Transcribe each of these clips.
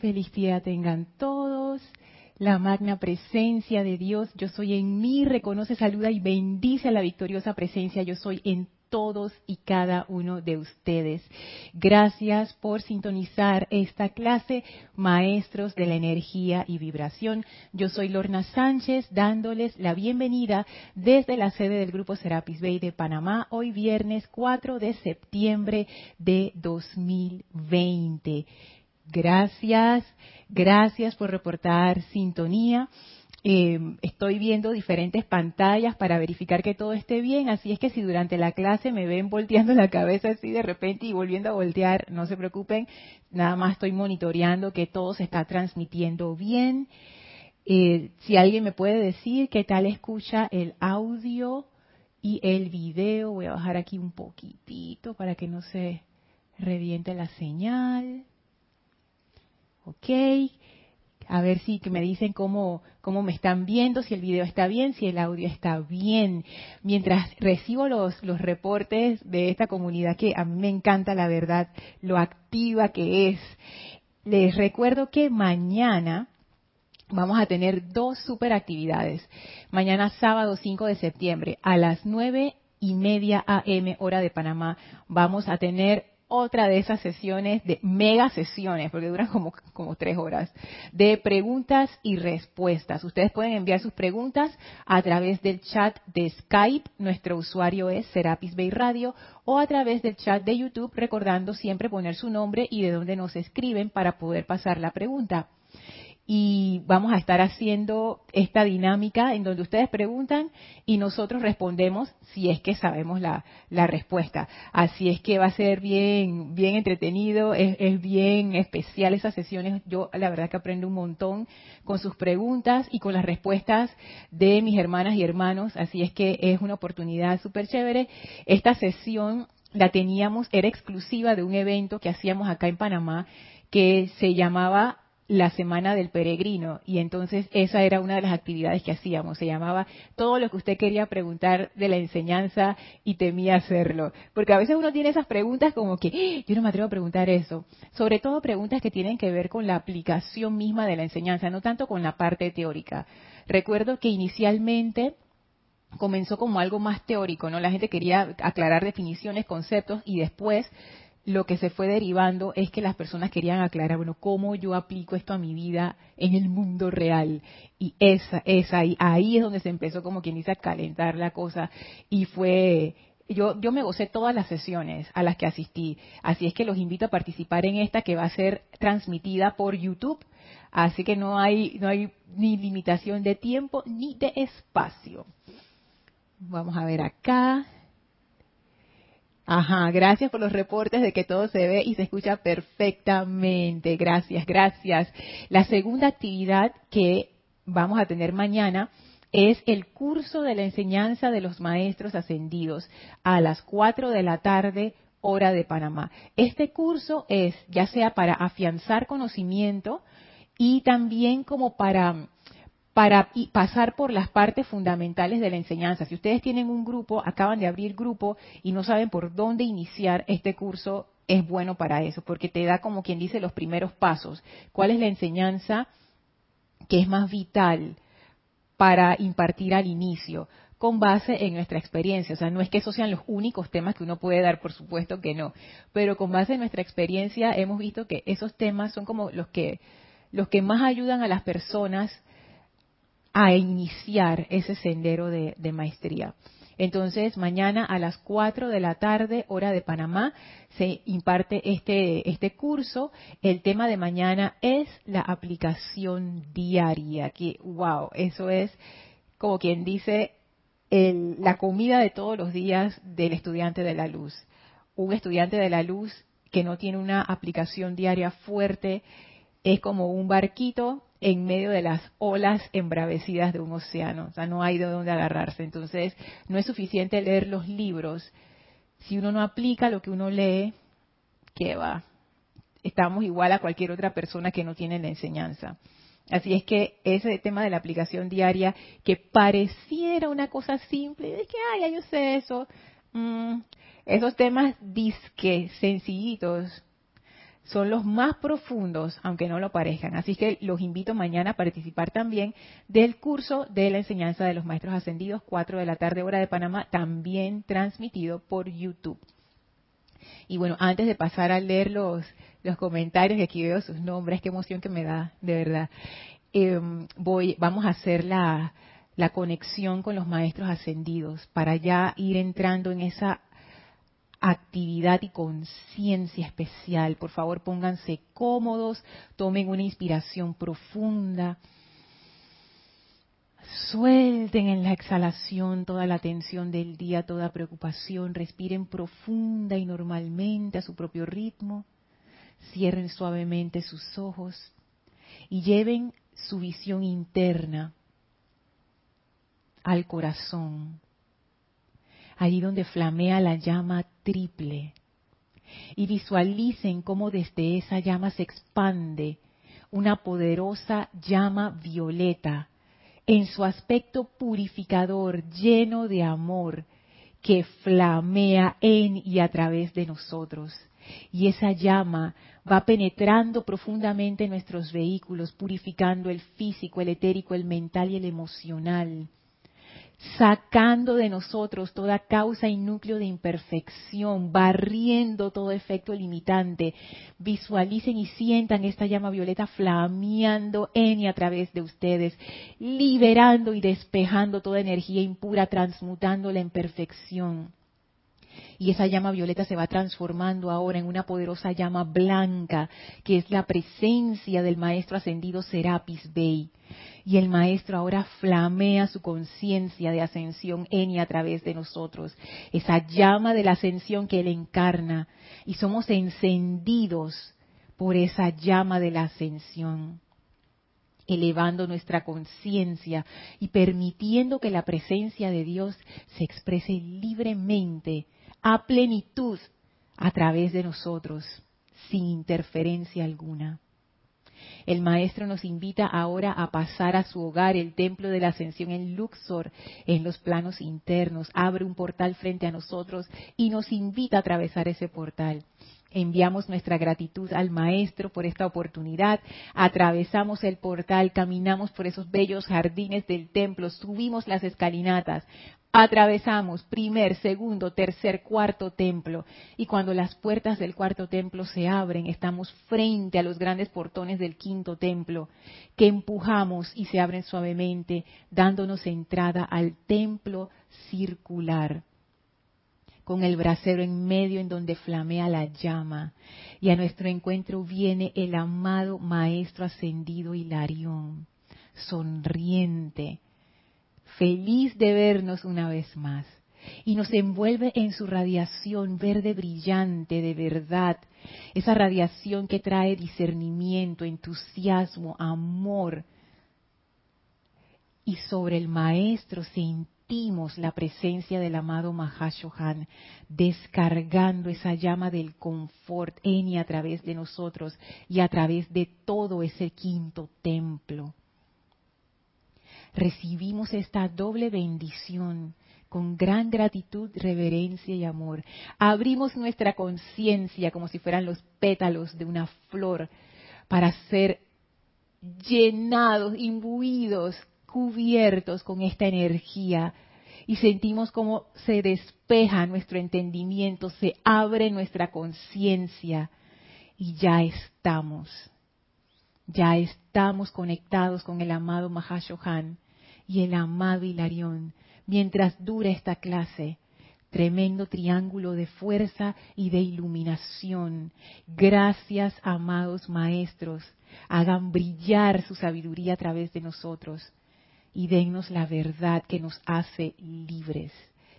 Feliz día tengan todos. La magna presencia de Dios, yo soy en mí, reconoce, saluda y bendice a la victoriosa presencia, yo soy en todos y cada uno de ustedes. Gracias por sintonizar esta clase, maestros de la energía y vibración. Yo soy Lorna Sánchez, dándoles la bienvenida desde la sede del Grupo Serapis Bay de Panamá, hoy viernes 4 de septiembre de 2020. Gracias, gracias por reportar sintonía. Eh, estoy viendo diferentes pantallas para verificar que todo esté bien, así es que si durante la clase me ven volteando la cabeza así de repente y volviendo a voltear, no se preocupen, nada más estoy monitoreando que todo se está transmitiendo bien. Eh, si alguien me puede decir qué tal escucha el audio y el video, voy a bajar aquí un poquitito para que no se reviente la señal. Ok. A ver si me dicen cómo, cómo me están viendo, si el video está bien, si el audio está bien. Mientras recibo los, los reportes de esta comunidad que a mí me encanta la verdad, lo activa que es. Les recuerdo que mañana vamos a tener dos super actividades. Mañana sábado 5 de septiembre a las 9 y media AM hora de Panamá vamos a tener otra de esas sesiones, de mega sesiones, porque duran como, como tres horas, de preguntas y respuestas. Ustedes pueden enviar sus preguntas a través del chat de Skype, nuestro usuario es Serapis Bay Radio, o a través del chat de YouTube, recordando siempre poner su nombre y de dónde nos escriben para poder pasar la pregunta y vamos a estar haciendo esta dinámica en donde ustedes preguntan y nosotros respondemos si es que sabemos la, respuesta. Así es que va a ser bien, bien entretenido, es, es, bien especial esas sesiones. Yo la verdad que aprendo un montón con sus preguntas y con las respuestas de mis hermanas y hermanos. Así es que es una oportunidad súper chévere. Esta sesión la teníamos, era exclusiva de un evento que hacíamos acá en Panamá que se llamaba la semana del peregrino y entonces esa era una de las actividades que hacíamos, se llamaba todo lo que usted quería preguntar de la enseñanza y temía hacerlo, porque a veces uno tiene esas preguntas como que ¡Ah! yo no me atrevo a preguntar eso, sobre todo preguntas que tienen que ver con la aplicación misma de la enseñanza, no tanto con la parte teórica. Recuerdo que inicialmente comenzó como algo más teórico, ¿no? La gente quería aclarar definiciones, conceptos y después lo que se fue derivando es que las personas querían aclarar, bueno, cómo yo aplico esto a mi vida en el mundo real. Y esa, esa, ahí, ahí es donde se empezó como quien dice a calentar la cosa. Y fue, yo, yo me gocé todas las sesiones a las que asistí. Así es que los invito a participar en esta que va a ser transmitida por YouTube. Así que no hay, no hay ni limitación de tiempo ni de espacio. Vamos a ver acá. Ajá, gracias por los reportes de que todo se ve y se escucha perfectamente. Gracias, gracias. La segunda actividad que vamos a tener mañana es el curso de la enseñanza de los maestros ascendidos a las 4 de la tarde hora de Panamá. Este curso es ya sea para afianzar conocimiento y también como para para pasar por las partes fundamentales de la enseñanza. Si ustedes tienen un grupo, acaban de abrir grupo y no saben por dónde iniciar este curso, es bueno para eso, porque te da como quien dice los primeros pasos. ¿Cuál es la enseñanza que es más vital para impartir al inicio? con base en nuestra experiencia. O sea, no es que esos sean los únicos temas que uno puede dar, por supuesto que no, pero con base en nuestra experiencia hemos visto que esos temas son como los que los que más ayudan a las personas a iniciar ese sendero de, maestría. Entonces, mañana a las 4 de la tarde, hora de Panamá, se imparte este, este curso. El tema de mañana es la aplicación diaria, que, wow, eso es como quien dice la comida de todos los días del estudiante de la luz. Un estudiante de la luz que no tiene una aplicación diaria fuerte es como un barquito en medio de las olas embravecidas de un océano. O sea, no hay de dónde agarrarse. Entonces, no es suficiente leer los libros. Si uno no aplica lo que uno lee, ¿qué va? Estamos igual a cualquier otra persona que no tiene la enseñanza. Así es que ese tema de la aplicación diaria, que pareciera una cosa simple, es que, ay, ya yo sé eso, mm, esos temas disque sencillitos, son los más profundos, aunque no lo parezcan. Así que los invito mañana a participar también del curso de la enseñanza de los maestros ascendidos, 4 de la tarde hora de Panamá, también transmitido por YouTube. Y bueno, antes de pasar a leer los, los comentarios, y aquí veo sus nombres, qué emoción que me da, de verdad. Em, voy, vamos a hacer la, la conexión con los maestros ascendidos para ya ir entrando en esa actividad y conciencia especial. Por favor, pónganse cómodos, tomen una inspiración profunda. Suelten en la exhalación toda la tensión del día, toda preocupación. Respiren profunda y normalmente a su propio ritmo. Cierren suavemente sus ojos y lleven su visión interna al corazón, allí donde flamea la llama triple, y visualicen cómo desde esa llama se expande una poderosa llama violeta en su aspecto purificador, lleno de amor, que flamea en y a través de nosotros. Y esa llama va penetrando profundamente en nuestros vehículos, purificando el físico, el etérico, el mental y el emocional sacando de nosotros toda causa y núcleo de imperfección, barriendo todo efecto limitante. Visualicen y sientan esta llama violeta flameando en y a través de ustedes, liberando y despejando toda energía impura, transmutándola en perfección. Y esa llama violeta se va transformando ahora en una poderosa llama blanca, que es la presencia del Maestro Ascendido Serapis Bey y el Maestro ahora flamea su conciencia de ascensión en y a través de nosotros. Esa llama de la ascensión que Él encarna y somos encendidos por esa llama de la ascensión elevando nuestra conciencia y permitiendo que la presencia de Dios se exprese libremente, a plenitud, a través de nosotros, sin interferencia alguna. El Maestro nos invita ahora a pasar a su hogar, el Templo de la Ascensión en Luxor, en los planos internos. Abre un portal frente a nosotros y nos invita a atravesar ese portal. Enviamos nuestra gratitud al Maestro por esta oportunidad. Atravesamos el portal, caminamos por esos bellos jardines del templo, subimos las escalinatas, Atravesamos primer, segundo, tercer, cuarto templo y cuando las puertas del cuarto templo se abren, estamos frente a los grandes portones del quinto templo que empujamos y se abren suavemente, dándonos entrada al templo circular con el brasero en medio en donde flamea la llama. Y a nuestro encuentro viene el amado Maestro Ascendido Hilarión, sonriente, feliz de vernos una vez más. Y nos envuelve en su radiación verde brillante de verdad, esa radiación que trae discernimiento, entusiasmo, amor. Y sobre el Maestro sentimos la presencia del amado Mahashohan, descargando esa llama del confort en y a través de nosotros y a través de todo ese quinto templo recibimos esta doble bendición con gran gratitud, reverencia y amor. Abrimos nuestra conciencia como si fueran los pétalos de una flor para ser llenados, imbuidos, cubiertos con esta energía y sentimos como se despeja nuestro entendimiento, se abre nuestra conciencia y ya estamos ya estamos conectados con el amado Mahashohan y el amado Hilarión mientras dura esta clase. Tremendo triángulo de fuerza y de iluminación. Gracias, amados maestros. Hagan brillar su sabiduría a través de nosotros y dennos la verdad que nos hace libres.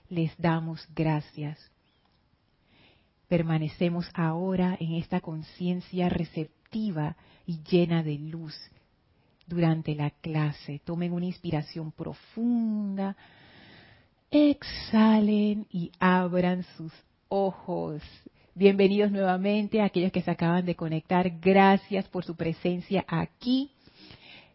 Les damos gracias. Permanecemos ahora en esta conciencia receptiva y llena de luz durante la clase. Tomen una inspiración profunda, exhalen y abran sus ojos. Bienvenidos nuevamente a aquellos que se acaban de conectar. Gracias por su presencia aquí.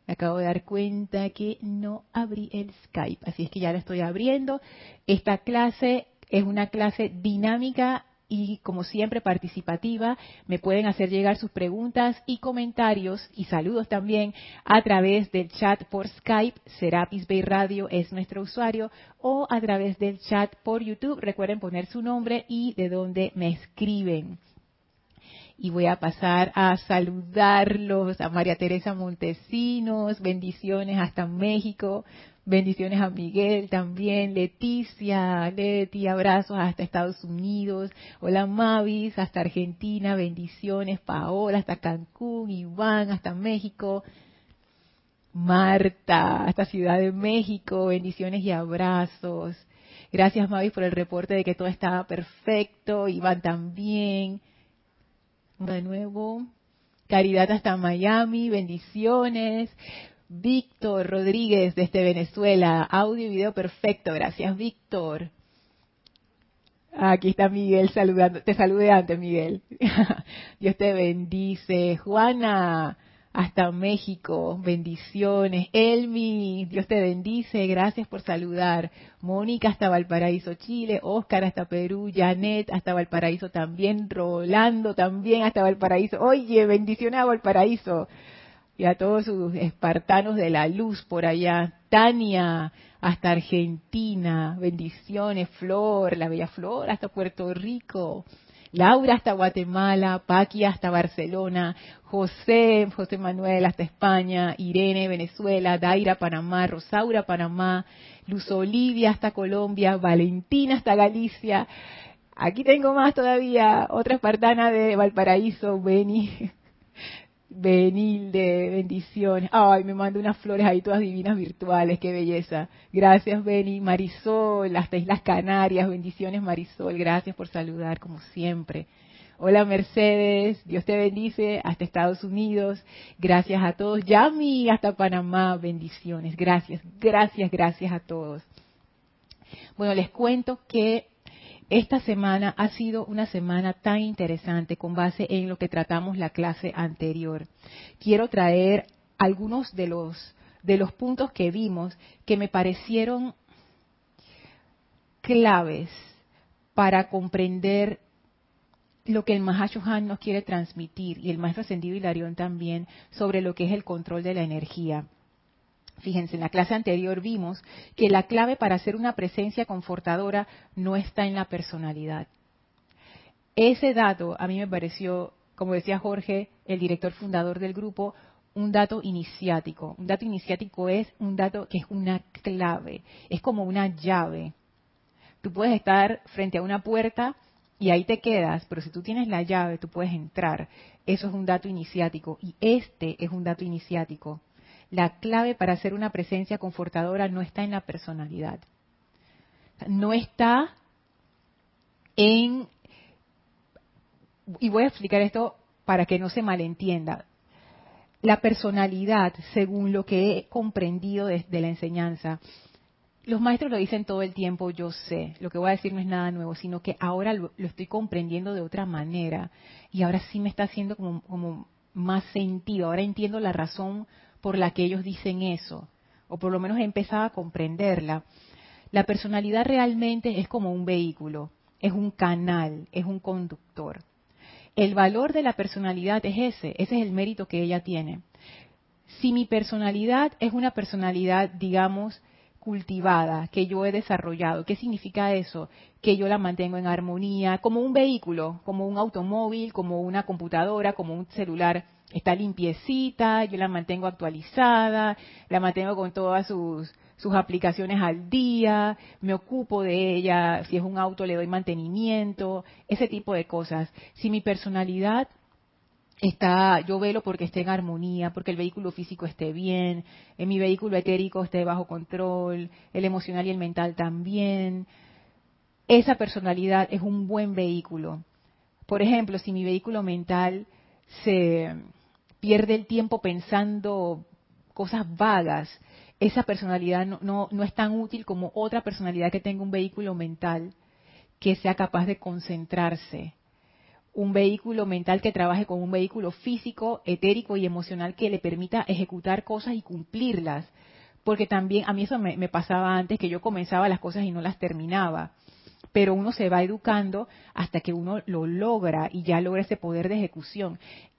Acabo de dar cuenta que no abrí el Skype, así es que ya lo estoy abriendo. Esta clase es una clase dinámica y como siempre participativa. Me pueden hacer llegar sus preguntas y comentarios y saludos también a través del chat por Skype. Serapis Bay Radio es nuestro usuario o a través del chat por YouTube. Recuerden poner su nombre y de dónde me escriben y voy a pasar a saludarlos a María Teresa Montesinos, bendiciones hasta México, bendiciones a Miguel también, Leticia, Leti, abrazos hasta Estados Unidos, hola Mavis, hasta Argentina, bendiciones, Paola, hasta Cancún, Iván, hasta México, Marta, hasta Ciudad de México, bendiciones y abrazos. Gracias Mavis por el reporte de que todo estaba perfecto, Iván también de nuevo. Caridad hasta Miami, bendiciones. Víctor Rodríguez desde Venezuela, audio y video perfecto, gracias Víctor. Aquí está Miguel saludando, te saludé antes Miguel. Dios te bendice. Juana, hasta México. Bendiciones. Elmi, Dios te bendice. Gracias por saludar. Mónica hasta Valparaíso, Chile. Oscar hasta Perú. Janet hasta Valparaíso también. Rolando también hasta Valparaíso. Oye, bendiciones a Valparaíso. Y a todos sus espartanos de la luz por allá. Tania hasta Argentina. Bendiciones. Flor, la bella Flor hasta Puerto Rico. Laura hasta Guatemala, Paqui hasta Barcelona, José, José Manuel hasta España, Irene, Venezuela, Daira, Panamá, Rosaura, Panamá, Luz Olivia hasta Colombia, Valentina hasta Galicia. Aquí tengo más todavía, otra espartana de Valparaíso, Beni, Benilde, bendiciones. Ay, me manda unas flores ahí todas divinas virtuales, qué belleza. Gracias, Beni. Marisol, hasta Islas Canarias, bendiciones, Marisol. Gracias por saludar, como siempre. Hola, Mercedes. Dios te bendice. Hasta Estados Unidos. Gracias a todos. Yami, hasta Panamá. Bendiciones. Gracias, gracias, gracias a todos. Bueno, les cuento que esta semana ha sido una semana tan interesante con base en lo que tratamos la clase anterior. Quiero traer algunos de los de los puntos que vimos que me parecieron claves para comprender lo que el Mahashohan nos quiere transmitir y el maestro ascendido Hilarión también sobre lo que es el control de la energía. Fíjense, en la clase anterior vimos que la clave para hacer una presencia confortadora no está en la personalidad. Ese dato a mí me pareció, como decía Jorge, el director fundador del grupo, un dato iniciático. Un dato iniciático es un dato que es una clave, es como una llave. Tú puedes estar frente a una puerta y ahí te quedas, pero si tú tienes la llave, tú puedes entrar. Eso es un dato iniciático y este es un dato iniciático la clave para hacer una presencia confortadora no está en la personalidad. No está en... Y voy a explicar esto para que no se malentienda. La personalidad, según lo que he comprendido desde la enseñanza, los maestros lo dicen todo el tiempo, yo sé, lo que voy a decir no es nada nuevo, sino que ahora lo, estoy comprendiendo de otra manera y ahora sí me está haciendo como más sentido, ahora entiendo la razón por la que ellos dicen eso, o por lo menos he empezado a comprenderla. La personalidad realmente es como un vehículo, es un canal, es un conductor. El valor de la personalidad es ese, ese es el mérito que ella tiene. Si mi personalidad es una personalidad, digamos, cultivada, que yo he desarrollado. ¿Qué significa eso? Que yo la mantengo en armonía, como un vehículo, como un automóvil, como una computadora, como un celular está limpiecita, yo la mantengo actualizada, la mantengo con todas sus, sus aplicaciones al día, me ocupo de ella, si es un auto le doy mantenimiento, ese tipo de cosas. Si mi personalidad está, yo velo porque esté en armonía, porque el vehículo físico esté bien, en mi vehículo etérico esté bajo control, el emocional y el mental también. Esa personalidad es un buen vehículo. Por ejemplo, si mi vehículo mental se pierde el tiempo pensando cosas vagas, esa personalidad no, no, es tan útil como otra personalidad que tenga un vehículo mental que sea capaz de concentrarse. Un vehículo mental que trabaje con un vehículo físico, etérico y emocional que le permita ejecutar cosas y cumplirlas. Porque también a mí eso me pasaba antes, que yo comenzaba las cosas y no las terminaba pero uno se va educando hasta que uno lo logra y ya logra ese poder de ejecución.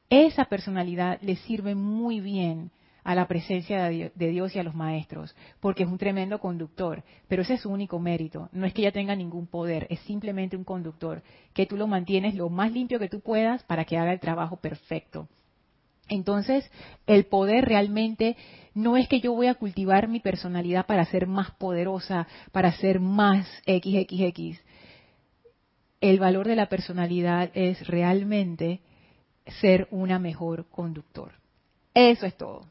Esa personalidad le sirve muy bien a la presencia de Dios y a los maestros, porque es un tremendo conductor, pero ese es su único mérito, no es que ella tenga ningún poder, es simplemente un conductor, que tú lo mantienes lo más limpio que tú puedas para que haga el trabajo perfecto. Entonces, el poder realmente no es que yo voy a cultivar mi personalidad para ser más poderosa, para ser más XXX. El valor de la personalidad es realmente ser una mejor conductor. Eso es todo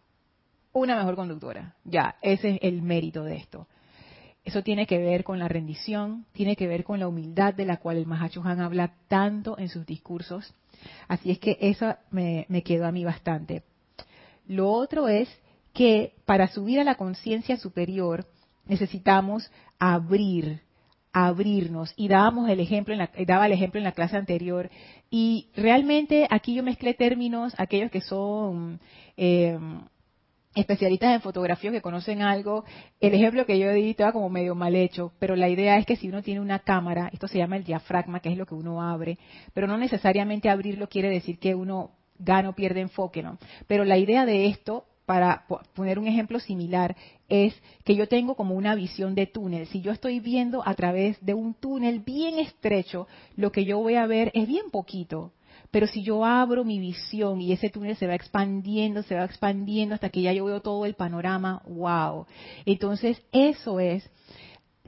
una mejor conductora. Ya, ese es el mérito de esto. Eso tiene que ver con la rendición, tiene que ver con la humildad de la cual el Mahacho Han habla tanto en sus discursos. Así es que eso me, me quedó a mí bastante. Lo otro es que para subir a la conciencia superior necesitamos abrir, abrirnos. Y dábamos el ejemplo en la, daba el ejemplo en la clase anterior. Y realmente aquí yo mezclé términos, aquellos que son eh, especialistas en fotografía que conocen algo, el ejemplo que yo di estaba como medio mal hecho, pero la idea es que si uno tiene una cámara, esto se llama el diafragma, que es lo que uno abre, pero no necesariamente abrirlo quiere decir que uno gana o pierde enfoque, ¿no? Pero la idea de esto, para poner un ejemplo similar, es que yo tengo como una visión de túnel. Si yo estoy viendo a través de un túnel bien estrecho, lo que yo voy a ver es bien poquito, pero si yo abro mi visión y ese túnel se va expandiendo, se va expandiendo hasta que ya yo veo todo el panorama, wow. Entonces, eso es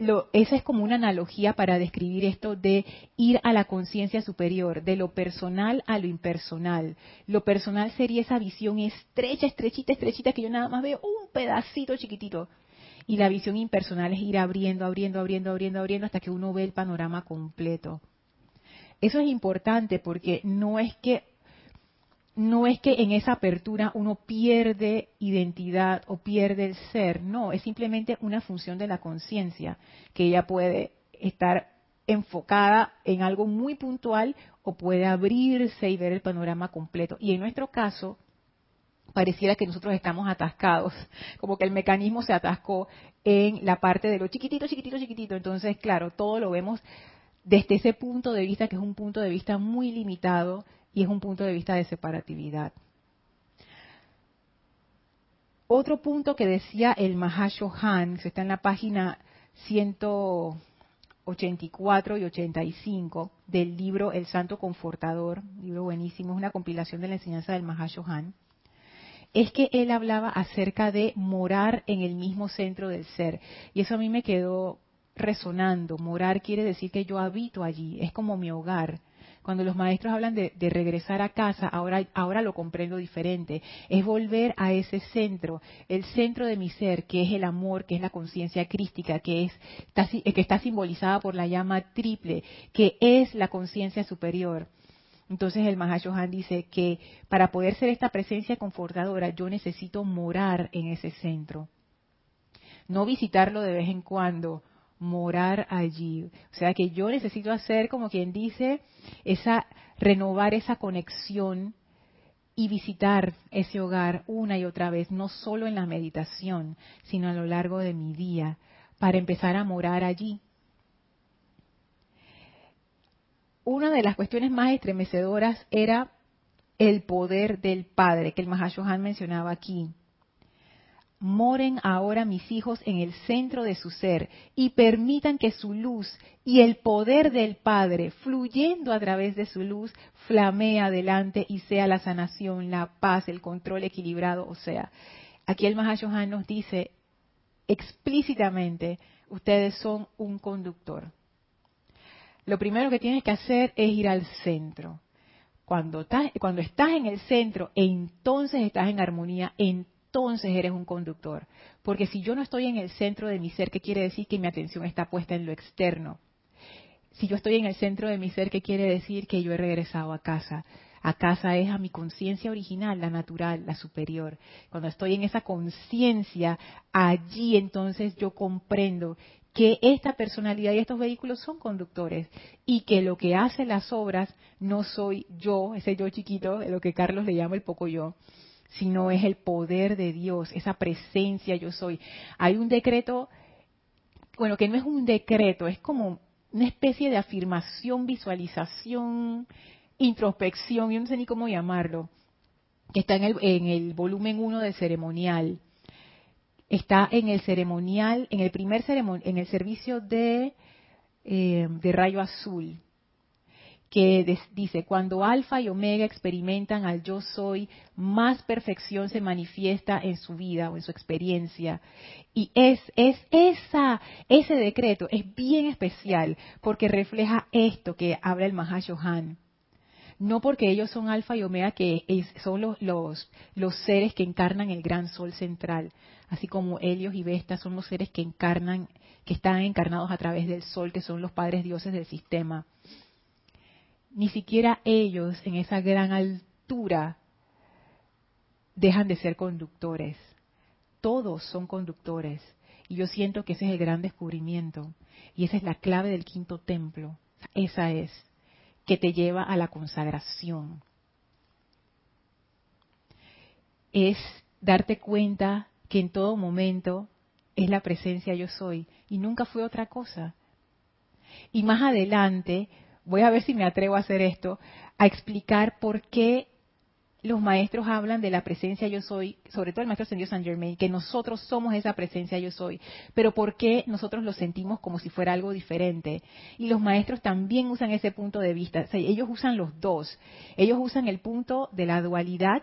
lo, esa es como una analogía para describir esto de ir a la conciencia superior, de lo personal a lo impersonal. Lo personal sería esa visión estrecha, estrechita, estrechita, que yo nada más veo un pedacito chiquitito. Y la visión impersonal es ir abriendo, abriendo, abriendo, abriendo, abriendo hasta que uno ve el panorama completo. Eso es importante porque no es que no es que en esa apertura uno pierde identidad o pierde el ser, no, es simplemente una función de la conciencia, que ella puede estar enfocada en algo muy puntual o puede abrirse y ver el panorama completo. Y en nuestro caso, pareciera que nosotros estamos atascados, como que el mecanismo se atascó en la parte de lo chiquitito, chiquitito, chiquitito. Entonces, claro, todo lo vemos desde ese punto de vista que es un punto de vista muy limitado y es un punto de vista de separatividad. Otro punto que decía el Mahashohan, que está en la página 184 y 85 del libro El Santo Confortador, libro buenísimo, es una compilación de la enseñanza del Mahashohan, es que él hablaba acerca de morar en el mismo centro del ser. Y eso a mí me quedó resonando. Morar quiere decir que yo habito allí, es como mi hogar. Cuando los maestros hablan de, regresar a casa, ahora, ahora lo comprendo diferente. Es volver a ese centro, el centro de mi ser, que es el amor, que es la conciencia crística, que, es, está, que está simbolizada por la llama triple, que es la conciencia superior. Entonces el Mahashohan dice que para poder ser esta presencia confortadora, yo necesito morar en ese centro. No visitarlo de vez en cuando, morar allí. O sea que yo necesito hacer, como quien dice, esa, renovar esa conexión y visitar ese hogar una y otra vez, no solo en la meditación, sino a lo largo de mi día, para empezar a morar allí. Una de las cuestiones más estremecedoras era el poder del Padre, que el Mahashohan mencionaba aquí moren ahora mis hijos en el centro de su ser y permitan que su luz y el poder del Padre, fluyendo a través de su luz, flamee adelante y sea la sanación, la paz, el control equilibrado. O sea, aquí el Mahashohan nos dice explícitamente, ustedes son un conductor. Lo primero que tienes que hacer es ir al centro. Cuando estás, en el centro, entonces estás en armonía, entonces entonces eres un conductor. Porque si yo no estoy en el centro de mi ser, ¿qué quiere decir que mi atención está puesta en lo externo? Si yo estoy en el centro de mi ser, ¿qué quiere decir que yo he regresado a casa? A casa es a mi conciencia original, la natural, la superior. Cuando estoy en esa conciencia, allí entonces yo comprendo que esta personalidad y estos vehículos son conductores y que lo que hace las obras no soy yo, ese yo chiquito, lo que Carlos le llama el poco yo, sino es el poder de Dios, esa presencia yo soy. Hay un decreto, bueno, que no es un decreto, es como una especie de afirmación, visualización, introspección, yo no sé ni cómo llamarlo, que está en el, en el volumen 1 del ceremonial. Está en el ceremonial, en el primer ceremonial, en el servicio de, eh, de rayo azul, que dice, cuando alfa y omega experimentan al yo soy, más perfección se manifiesta en su vida o en su experiencia. Y es, es esa, ese decreto es bien especial porque refleja esto que habla el Mahashohan. No porque ellos son alfa y omega, que son los, los, los seres que encarnan el gran sol central, así como Helios y Vesta son los seres que encarnan, que están encarnados a través del sol, que son los padres dioses del sistema ni siquiera ellos en esa gran altura dejan de ser conductores. Todos son conductores. Y yo siento que ese es el gran descubrimiento. Y esa es la clave del quinto templo. Esa es, que te lleva a la consagración. Es darte cuenta que en todo momento es la presencia yo soy y nunca fue otra cosa. Y más adelante voy a ver si me atrevo a hacer esto, a explicar por qué los maestros hablan de la presencia yo soy, sobre todo el maestro Ascendido San Germain, que nosotros somos esa presencia yo soy, pero por qué nosotros lo sentimos como si fuera algo diferente. Y los maestros también usan ese punto de vista, ellos usan los dos, ellos usan el punto de la dualidad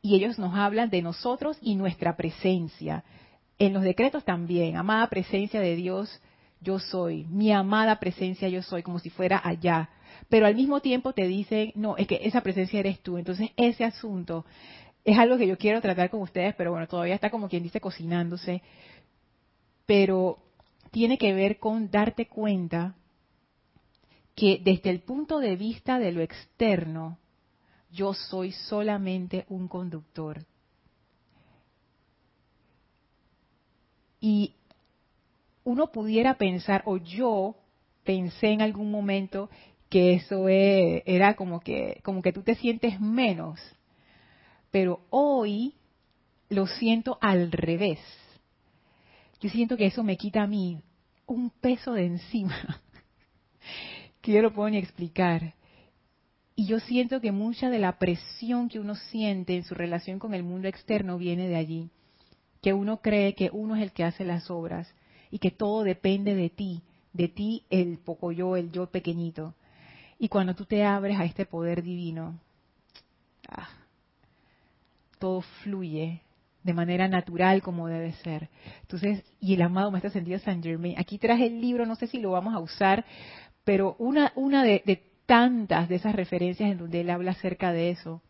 y ellos nos hablan de nosotros y nuestra presencia. En los decretos también, amada presencia de Dios, yo soy, mi amada presencia yo soy, como si fuera allá. Pero al mismo tiempo te dicen, no, es que esa presencia eres tú. Entonces ese asunto es algo que yo quiero tratar con ustedes, pero bueno, todavía está como quien dice cocinándose. Pero tiene que ver con darte cuenta que desde el punto de vista de lo externo, yo soy solamente un conductor. Y uno pudiera pensar, o yo pensé en algún momento que eso e, era como que, como que tú te sientes menos. Pero hoy lo siento al revés. Yo siento que eso me quita a mí un peso de encima que yo no puedo ni explicar. Y yo siento que mucha de la presión que uno siente en su relación con el mundo externo viene de allí. Que uno cree que uno es el que hace las obras y que todo depende de ti, de ti el poco yo, el yo pequeñito. Y cuando tú te abres a este poder divino, ah, todo fluye de manera natural como debe ser. Entonces, y el amado Maestro Ascendido San Germain, aquí traje el libro, no sé si lo vamos a usar, pero una, de, de tantas de esas referencias en donde él habla acerca de eso,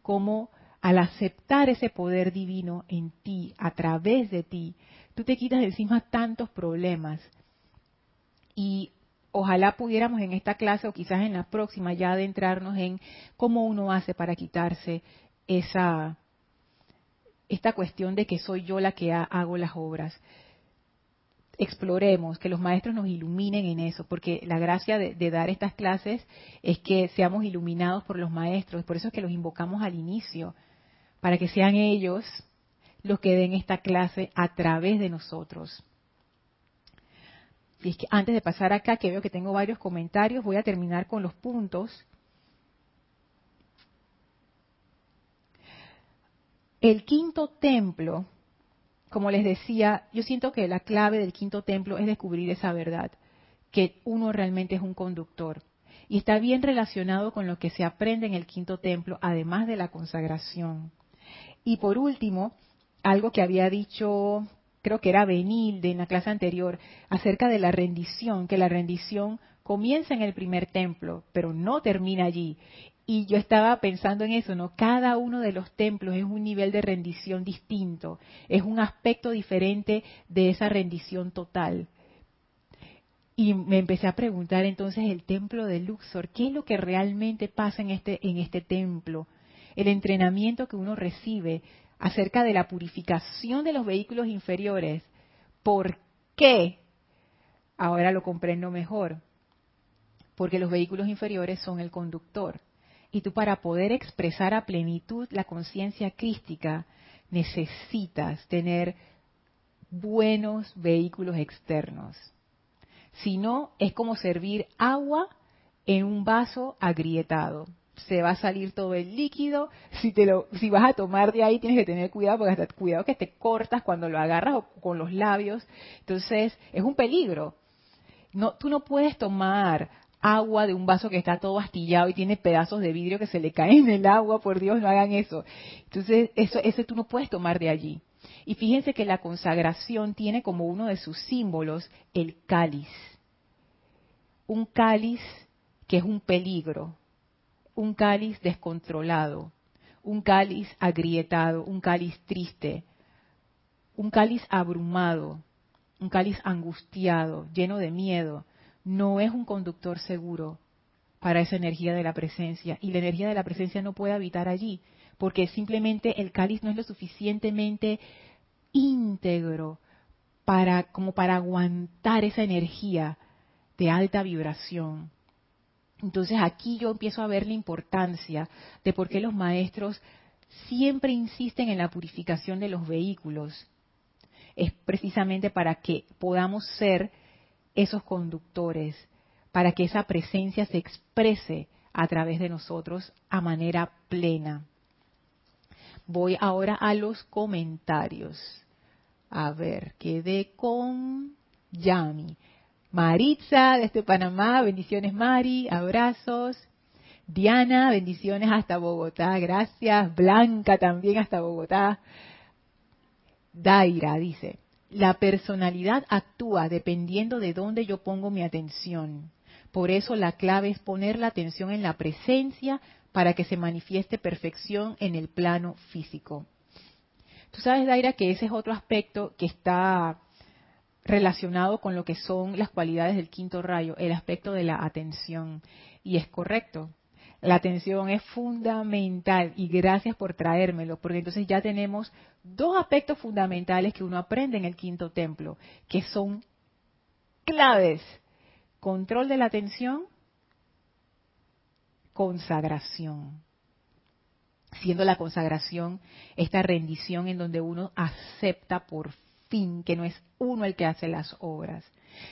como al aceptar ese poder divino en ti, a través de ti, tú te quitas de encima tantos problemas. Y ojalá pudiéramos en esta clase o quizás en la próxima ya adentrarnos en cómo uno hace para quitarse esa esta cuestión de que soy yo la que hago las obras. Exploremos, que los maestros nos iluminen en eso, porque la gracia de, de dar estas clases es que seamos iluminados por los maestros, por eso es que los invocamos al inicio, para que sean ellos los que den esta clase a través de nosotros. Y es que antes de pasar acá, que veo que tengo varios comentarios, voy a terminar con los puntos. El quinto templo, como les decía, yo siento que la clave del quinto templo es descubrir esa verdad, que uno realmente es un conductor. Y está bien relacionado con lo que se aprende en el quinto templo, además de la consagración. Y por último, algo que había dicho, creo que era Benilde en la clase anterior, acerca de la rendición, que la rendición comienza en el primer templo, pero no termina allí. Y yo estaba pensando en eso, ¿no? Cada uno de los templos es un nivel de rendición distinto, es un aspecto diferente de esa rendición total. Y me empecé a preguntar entonces el templo de Luxor, ¿qué es lo que realmente pasa en este, en este templo? El entrenamiento que uno recibe, acerca de la purificación de los vehículos inferiores. ¿Por qué? Ahora lo comprendo mejor. Porque los vehículos inferiores son el conductor. Y tú para poder expresar a plenitud la conciencia crística necesitas tener buenos vehículos externos. sino es como servir agua en un vaso agrietado. Se va a salir todo el líquido. Si te lo, si vas a tomar de ahí, tienes que tener cuidado porque hasta cuidado que te cortas cuando lo agarras o con los labios. Entonces es un peligro. No, tú no puedes tomar agua de un vaso que está todo astillado y tiene pedazos de vidrio que se le caen en el agua, por Dios, no hagan eso. Entonces, eso, ese tú no puedes tomar de allí. Y fíjense que la consagración tiene como uno de sus símbolos el cáliz. Un cáliz que es un peligro, un cáliz descontrolado, un cáliz agrietado, un cáliz triste, un cáliz abrumado, un cáliz angustiado, lleno de miedo no es un conductor seguro para esa energía de la presencia y la energía de la presencia no puede habitar allí porque simplemente el cáliz no es lo suficientemente íntegro para como para aguantar esa energía de alta vibración. Entonces aquí yo empiezo a ver la importancia de por qué los maestros siempre insisten en la purificación de los vehículos. Es precisamente para que podamos ser esos conductores para que esa presencia se exprese a través de nosotros a manera plena. Voy ahora a los comentarios. A ver, quedé con Yami. Maritza desde Panamá, bendiciones Mari, abrazos. Diana, bendiciones hasta Bogotá, gracias. Blanca también hasta Bogotá. Daira dice, la personalidad actúa dependiendo de dónde yo pongo mi atención. Por eso la clave es poner la atención en la presencia para que se manifieste perfección en el plano físico. Tú sabes, Daira, que ese es otro aspecto que está relacionado con lo que son las cualidades del quinto rayo, el aspecto de la atención. Y es correcto. La atención es fundamental y gracias por traérmelo, porque entonces ya tenemos dos aspectos fundamentales que uno aprende en el quinto templo, que son claves. Control de la atención, consagración. Siendo la consagración esta rendición en donde uno acepta por fin que no es uno el que hace las obras.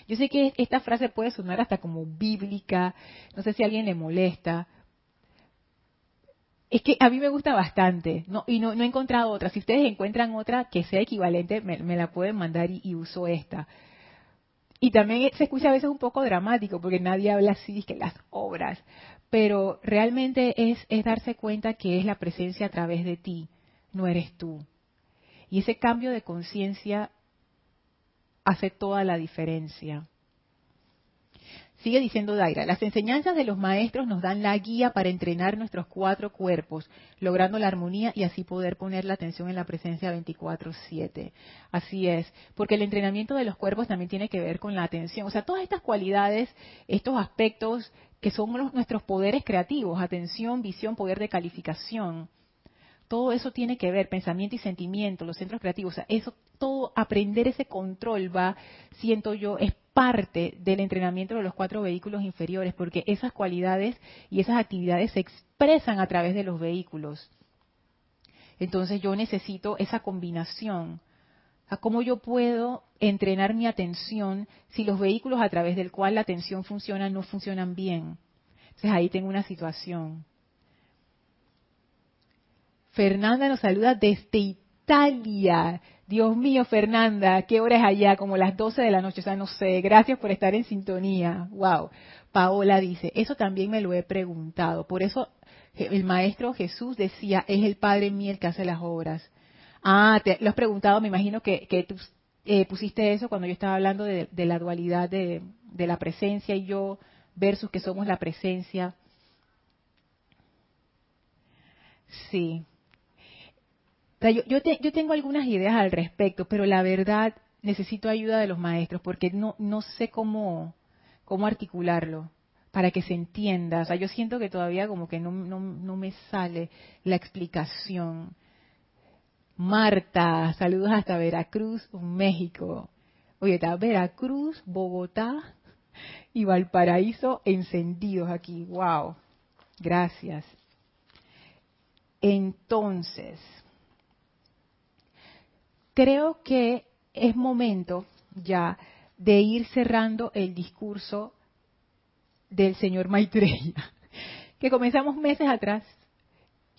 Yo sé que esta frase puede sonar hasta como bíblica, no sé si a alguien le molesta, es que a mí me gusta bastante, y no, he encontrado otra. Si ustedes encuentran otra que sea equivalente, me, la pueden mandar y, uso esta. Y también se escucha a veces un poco dramático, porque nadie habla así, que las obras. Pero realmente es darse cuenta que es la presencia a través de ti, no eres tú. Y ese cambio de conciencia hace toda la diferencia. Sigue diciendo Daira, las enseñanzas de los maestros nos dan la guía para entrenar nuestros cuatro cuerpos, logrando la armonía y así poder poner la atención en la presencia 24/7. Así es, porque el entrenamiento de los cuerpos también tiene que ver con la atención. O sea, todas estas cualidades, estos aspectos que son nuestros poderes creativos, atención, visión, poder de calificación, todo eso tiene que ver, pensamiento y sentimiento, los centros creativos, o sea, eso, todo, aprender ese control va, siento yo, es parte del entrenamiento de los cuatro vehículos inferiores, porque esas cualidades y esas actividades se expresan a través de los vehículos. Entonces yo necesito esa combinación. ¿A cómo yo puedo entrenar mi atención si los vehículos a través del cual la atención funciona no funcionan bien? Entonces ahí tengo una situación. Fernanda nos saluda desde Italia. Dios mío, Fernanda, ¿qué hora es allá? Como las 12 de la noche, o sea, no sé. Gracias por estar en sintonía. Wow. Paola dice, eso también me lo he preguntado. Por eso el maestro Jesús decía, es el Padre mío el que hace las obras. Ah, te lo has preguntado, me imagino que, tú eh, pusiste eso cuando yo estaba hablando de, la dualidad de, de la presencia y yo versus que somos la presencia. Sí. Yo, yo, tengo algunas ideas al respecto, pero la verdad necesito ayuda de los maestros porque no, no sé cómo, cómo articularlo para que se entienda. O sea, yo siento que todavía como que no, no, no me sale la explicación. Marta, saludos hasta Veracruz, México. Oye, está Veracruz, Bogotá y Valparaíso encendidos aquí. Wow. Gracias. Entonces, creo que es momento ya de ir cerrando el discurso del señor Maitreya, que comenzamos meses atrás,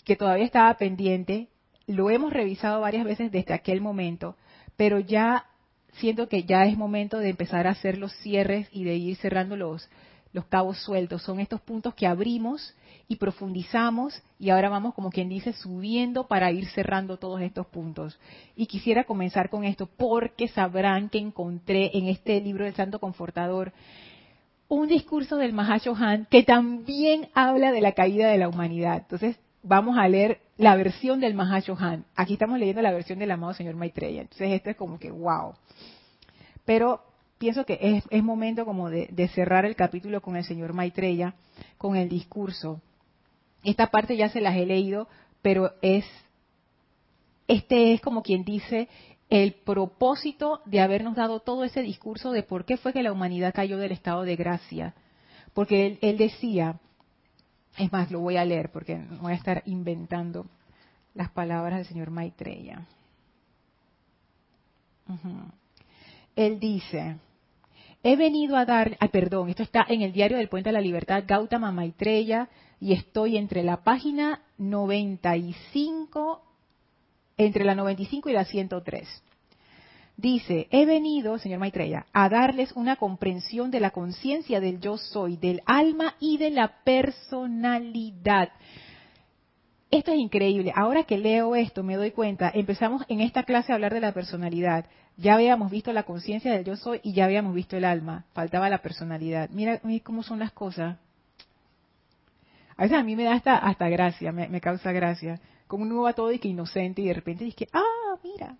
que todavía estaba pendiente, lo hemos revisado varias veces desde aquel momento, pero ya siento que ya es momento de empezar a hacer los cierres y de ir cerrando los, los cabos sueltos. Son estos puntos que abrimos y profundizamos y ahora vamos, como quien dice, subiendo para ir cerrando todos estos puntos. Y quisiera comenzar con esto porque sabrán que encontré en este libro del Santo Confortador un discurso del Mahashohan que también habla de la caída de la humanidad. Entonces, vamos a leer la versión del Mahashohan. Aquí estamos leyendo la versión del amado señor Maitreya. Entonces, esto es como que wow. Pero pienso que es, momento como de, de, cerrar el capítulo con el señor Maitreya, con el discurso. Esta parte ya se las he leído, pero es, este es como quien dice el propósito de habernos dado todo ese discurso de por qué fue que la humanidad cayó del estado de gracia. Porque él, decía, es más, lo voy a leer porque voy a estar inventando las palabras del señor Maitreya. Él dice, he venido a dar, ah, perdón, esto está en el diario del Puente de la Libertad, Gautama Maitreya, y estoy entre la página 95 entre la 95 y la 103. Dice, he venido, señor Maitreya, a darles una comprensión de la conciencia del yo soy, del alma y de la personalidad. Esto es increíble. Ahora que leo esto, me doy cuenta, empezamos en esta clase a hablar de la personalidad. Ya habíamos visto la conciencia del yo soy y ya habíamos visto el alma. Faltaba la personalidad. Mira, cómo son las cosas. A veces a mí me da hasta, hasta gracia, me, me causa gracia como uno va todo y que inocente y de repente dice, ah, mira.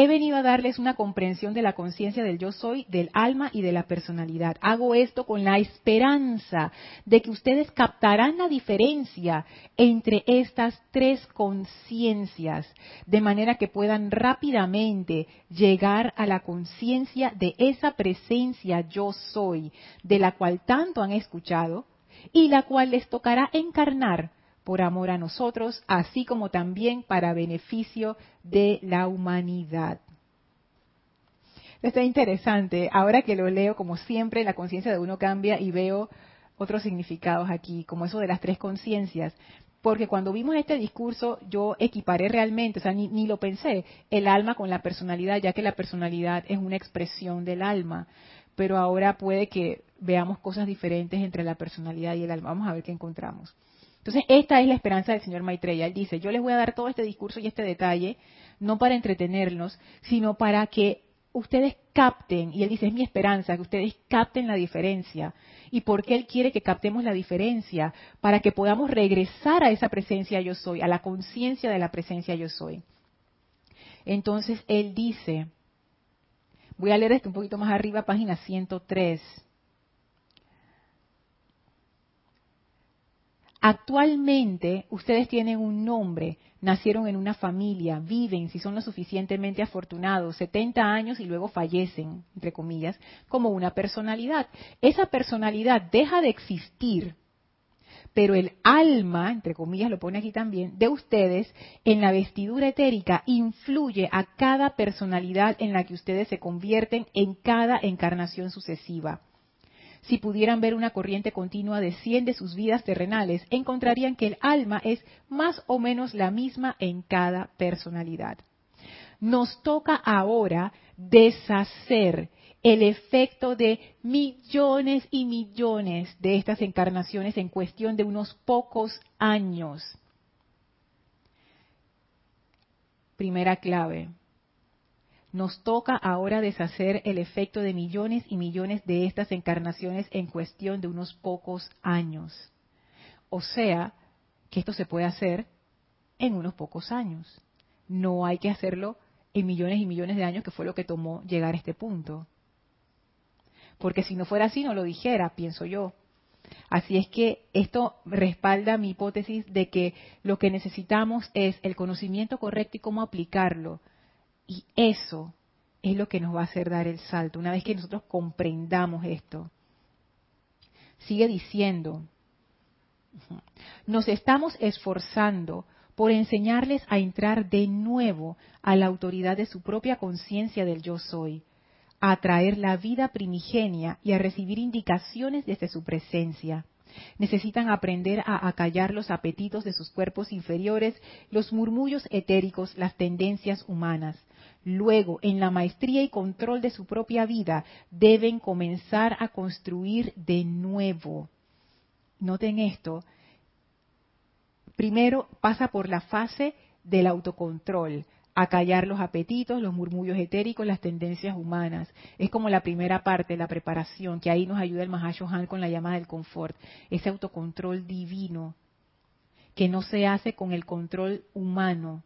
He venido a darles una comprensión de la conciencia del yo soy, del alma y de la personalidad. Hago esto con la esperanza de que ustedes captarán la diferencia entre estas tres conciencias, de manera que puedan rápidamente llegar a la conciencia de esa presencia yo soy, de la cual tanto han escuchado y la cual les tocará encarnar por amor a nosotros, así como también para beneficio de la humanidad. Está interesante. Ahora que lo leo, como siempre, la conciencia de uno cambia y veo otros significados aquí, como eso de las tres conciencias. Porque cuando vimos este discurso, yo equiparé realmente, o sea, ni, ni, lo pensé, el alma con la personalidad, ya que la personalidad es una expresión del alma. Pero ahora puede que veamos cosas diferentes entre la personalidad y el alma. Vamos a ver qué encontramos. Entonces, esta es la esperanza del señor Maitreya. Él dice, yo les voy a dar todo este discurso y este detalle, no para entretenerlos, sino para que ustedes capten, y él dice, es mi esperanza, que ustedes capten la diferencia. ¿Y por qué él quiere que captemos la diferencia? Para que podamos regresar a esa presencia yo soy, a la conciencia de la presencia yo soy. Entonces, él dice, voy a leer esto un poquito más arriba, página 103. Actualmente ustedes tienen un nombre, nacieron en una familia, viven, si son lo suficientemente afortunados, 70 años y luego fallecen, entre comillas, como una personalidad. Esa personalidad deja de existir, pero el alma, entre comillas lo pone aquí también, de ustedes en la vestidura etérica influye a cada personalidad en la que ustedes se convierten en cada encarnación sucesiva si pudieran ver una corriente continua de 100 de sus vidas terrenales, encontrarían que el alma es más o menos la misma en cada personalidad. Nos toca ahora deshacer el efecto de millones y millones de estas encarnaciones en cuestión de unos pocos años. Primera clave, nos toca ahora deshacer el efecto de millones y millones de estas encarnaciones en cuestión de unos pocos años. O sea, que esto se puede hacer en unos pocos años. No hay que hacerlo en millones y millones de años, que fue lo que tomó llegar a este punto. Porque si no fuera así, no lo dijera, pienso yo. Así es que esto respalda mi hipótesis de que lo que necesitamos es el conocimiento correcto y cómo aplicarlo y eso es lo que nos va a hacer dar el salto, una vez que nosotros comprendamos esto. Sigue diciendo, nos estamos esforzando por enseñarles a entrar de nuevo a la autoridad de su propia conciencia del yo soy, a atraer la vida primigenia y a recibir indicaciones desde su presencia. Necesitan aprender a acallar los apetitos de sus cuerpos inferiores, los murmullos etéricos, las tendencias humanas. Luego, en la maestría y control de su propia vida, deben comenzar a construir de nuevo. Noten esto. Primero pasa por la fase del autocontrol, acallar los apetitos, los murmullos etéricos, las tendencias humanas. Es como la primera parte, la preparación, que ahí nos ayuda el Mahashohan con la llamada del confort, ese autocontrol divino, que no se hace con el control humano,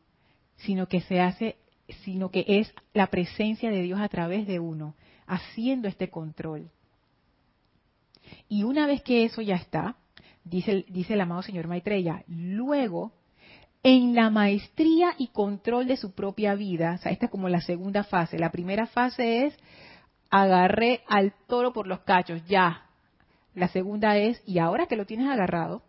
sino que se hace, sino que es la presencia de Dios a través de uno, haciendo este control. Y una vez que eso ya está, dice, dice el amado señor Maitreya, luego en la maestría y control de su propia vida. O sea, esta es como la segunda fase. La primera fase es agarré al toro por los cachos, ya. La segunda es, y ahora que lo tienes agarrado,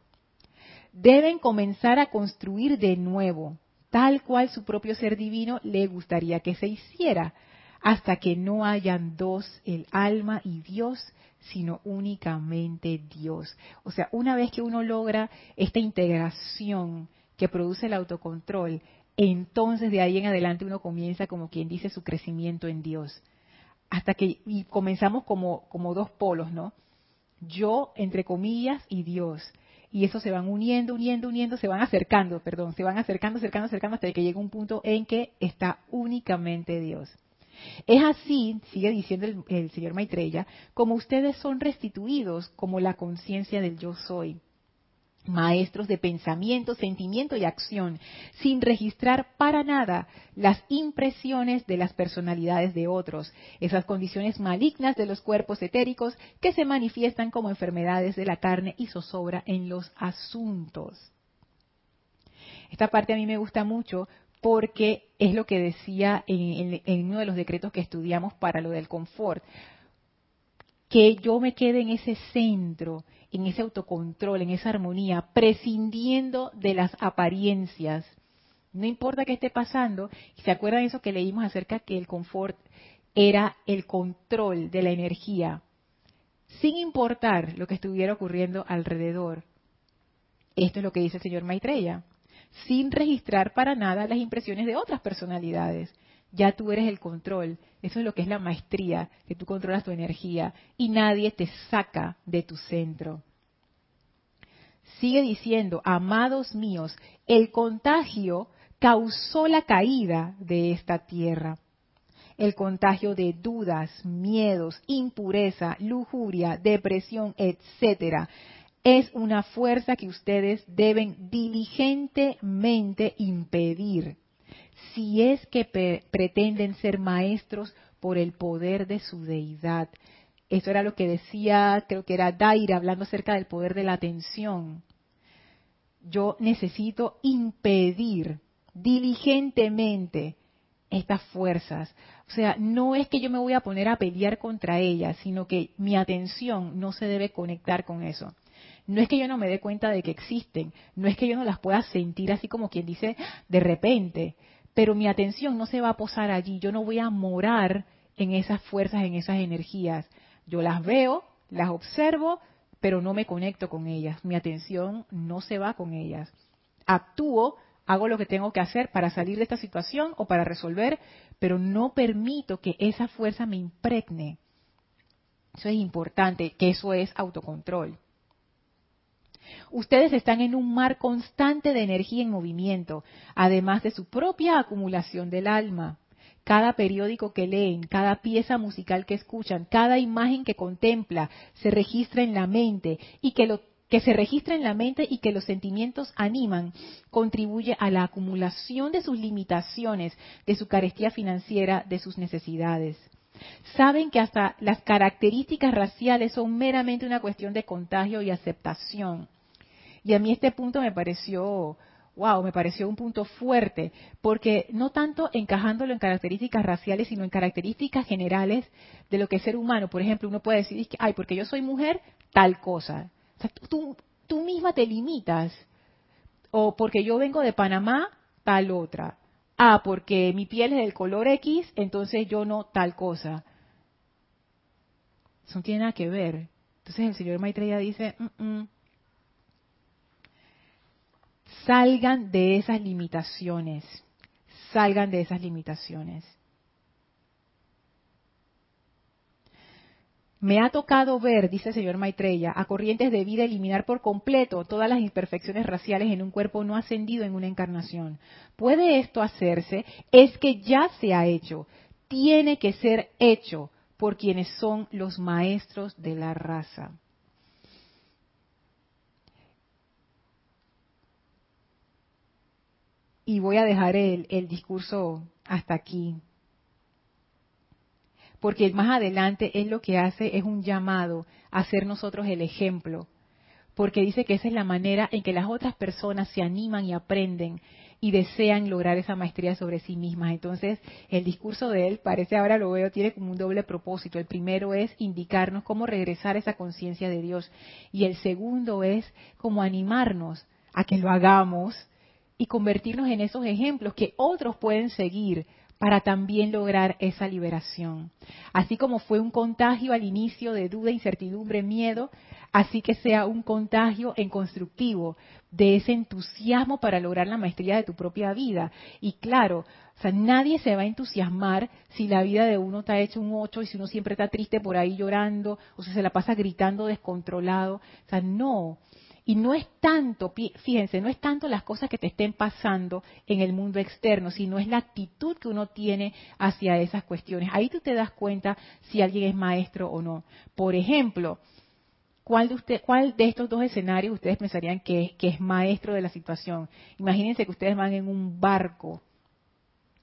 deben comenzar a construir de nuevo, tal cual su propio ser divino le gustaría que se hiciera, hasta que no hayan dos, el alma y Dios, sino únicamente Dios. O sea, una vez que uno logra esta integración, que produce el autocontrol, entonces de ahí en adelante uno comienza como quien dice su crecimiento en Dios. Hasta que y comenzamos como, como dos polos, ¿no? Yo, entre comillas, y Dios. Y eso se van uniendo, uniendo, uniendo, se van acercando, perdón, se van acercando, acercando, acercando hasta que llega un punto en que está únicamente Dios. Es así, sigue diciendo el, el señor Maitreya, como ustedes son restituidos como la conciencia del yo soy maestros de pensamiento, sentimiento y acción, sin registrar para nada las impresiones de las personalidades de otros, esas condiciones malignas de los cuerpos etéricos que se manifiestan como enfermedades de la carne y zozobra en los asuntos. Esta parte a mí me gusta mucho porque es lo que decía en, en uno de los decretos que estudiamos para lo del confort, que yo me quede en ese centro, en ese autocontrol, en esa armonía, prescindiendo de las apariencias. No importa qué esté pasando, ¿se acuerdan de eso que leímos acerca que el confort era el control de la energía, sin importar lo que estuviera ocurriendo alrededor? Esto es lo que dice el señor Maitreya, sin registrar para nada las impresiones de otras personalidades ya tú eres el control. Eso es lo que es la maestría, que tú controlas tu energía y nadie te saca de tu centro. Sigue diciendo, amados míos, el contagio causó la caída de esta tierra. El contagio de dudas, miedos, impureza, lujuria, depresión, etcétera, es una fuerza que ustedes deben diligentemente impedir si es que pretenden ser maestros por el poder de su deidad. Eso era lo que decía, creo que era Daira, hablando acerca del poder de la atención. Yo necesito impedir diligentemente estas fuerzas. O sea, no es que yo me voy a poner a pelear contra ellas, sino que mi atención no se debe conectar con eso. No es que yo no me dé cuenta de que existen, no es que yo no las pueda sentir así como quien dice de repente, pero mi atención no se va a posar allí, yo no voy a morar en esas fuerzas, en esas energías. Yo las veo, las observo, pero no me conecto con ellas, mi atención no se va con ellas. Actúo, hago lo que tengo que hacer para salir de esta situación o para resolver, pero no permito que esa fuerza me impregne. Eso es importante, que eso es autocontrol. Ustedes están en un mar constante de energía en movimiento, además de su propia acumulación del alma. Cada periódico que leen, cada pieza musical que escuchan, cada imagen que contempla, se registra en la mente y que lo que se registra en la mente y que los sentimientos animan, contribuye a la acumulación de sus limitaciones, de su carestía financiera, de sus necesidades. Saben que hasta las características raciales son meramente una cuestión de contagio y aceptación. Y a mí este punto me pareció, wow, me pareció un punto fuerte, porque no tanto encajándolo en características raciales, sino en características generales de lo que es ser humano. Por ejemplo, uno puede decir, ay, porque yo soy mujer, tal cosa. O sea, tú, tú misma te limitas. O porque yo vengo de Panamá, tal otra. Ah, porque mi piel es del color X, entonces yo no tal cosa. Eso no tiene nada que ver. Entonces el señor Maitreya dice, mm, mm, salgan de esas limitaciones, salgan de esas limitaciones. Me ha tocado ver, dice el señor Maitreya, a corrientes de vida eliminar por completo todas las imperfecciones raciales en un cuerpo no ascendido en una encarnación. ¿Puede esto hacerse? Es que ya se ha hecho. Tiene que ser hecho por quienes son los maestros de la raza. Y voy a dejar el, el discurso hasta aquí porque más adelante él lo que hace es un llamado a ser nosotros el ejemplo, porque dice que esa es la manera en que las otras personas se animan y aprenden y desean lograr esa maestría sobre sí mismas. Entonces, el discurso de él, parece ahora lo veo, tiene como un doble propósito. El primero es indicarnos cómo regresar a esa conciencia de Dios y el segundo es como animarnos a que lo hagamos y convertirnos en esos ejemplos que otros pueden seguir para también lograr esa liberación. Así como fue un contagio al inicio de duda, incertidumbre, miedo, así que sea un contagio en constructivo de ese entusiasmo para lograr la maestría de tu propia vida. Y claro, o sea, nadie se va a entusiasmar si la vida de uno está hecho un 8 y si uno siempre está triste por ahí llorando o si se la pasa gritando descontrolado. O sea, no. Y no es tanto, fíjense, no es tanto las cosas que te estén pasando en el mundo externo, sino es la actitud que uno tiene hacia esas cuestiones. Ahí tú te das cuenta si alguien es maestro o no. Por ejemplo, ¿cuál de, usted, cuál de estos dos escenarios ustedes pensarían que, que es maestro de la situación? Imagínense que ustedes van en un barco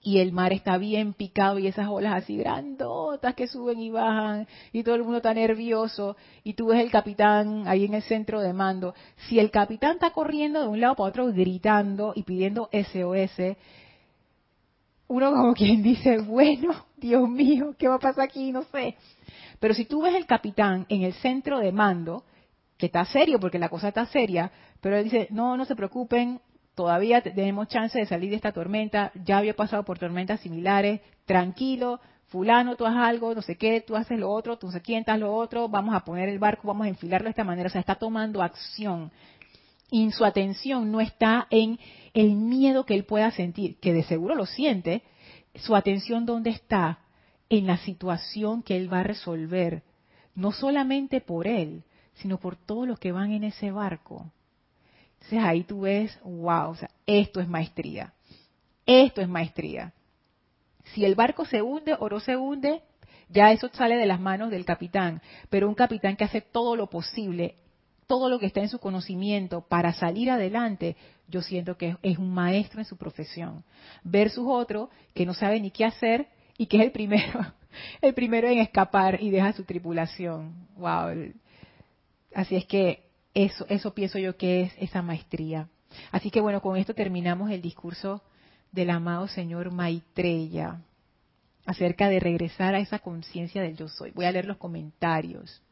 y el mar está bien picado y esas olas así grandotas que suben y bajan y todo el mundo está nervioso y tú ves el capitán ahí en el centro de mando. Si el capitán está corriendo de un lado para otro gritando y pidiendo SOS, uno como quien dice, bueno, Dios mío, ¿qué va a pasar aquí? No sé. Pero si tú ves el capitán en el centro de mando, que está serio porque la cosa está seria, pero él dice, no, no se preocupen, todavía tenemos chance de salir de esta tormenta, ya había pasado por tormentas similares, tranquilo, fulano, tú haces algo, no sé qué, tú haces lo otro, tú quién, estás lo otro, vamos a poner el barco, vamos a enfilarlo de esta manera, o sea, está tomando acción. Y su atención no está en el miedo que él pueda sentir, que de seguro lo siente, su atención dónde está? En la situación que él va a resolver, no solamente por él, sino por todos los que van en ese barco. Entonces ahí tú ves, wow, o sea, esto es maestría. Esto es maestría. Si el barco se hunde o no se hunde, ya eso sale de las manos del capitán. Pero un capitán que hace todo lo posible, todo lo que está en su conocimiento para salir adelante, yo siento que es un maestro en su profesión. Versus otro que no sabe ni qué hacer y que es el primero, el primero en escapar y deja su tripulación. Wow. Así es que eso, eso pienso yo que es esa maestría. Así que bueno, con esto terminamos el discurso del amado señor Maitreya acerca de regresar a esa conciencia del yo soy. Voy a leer los comentarios.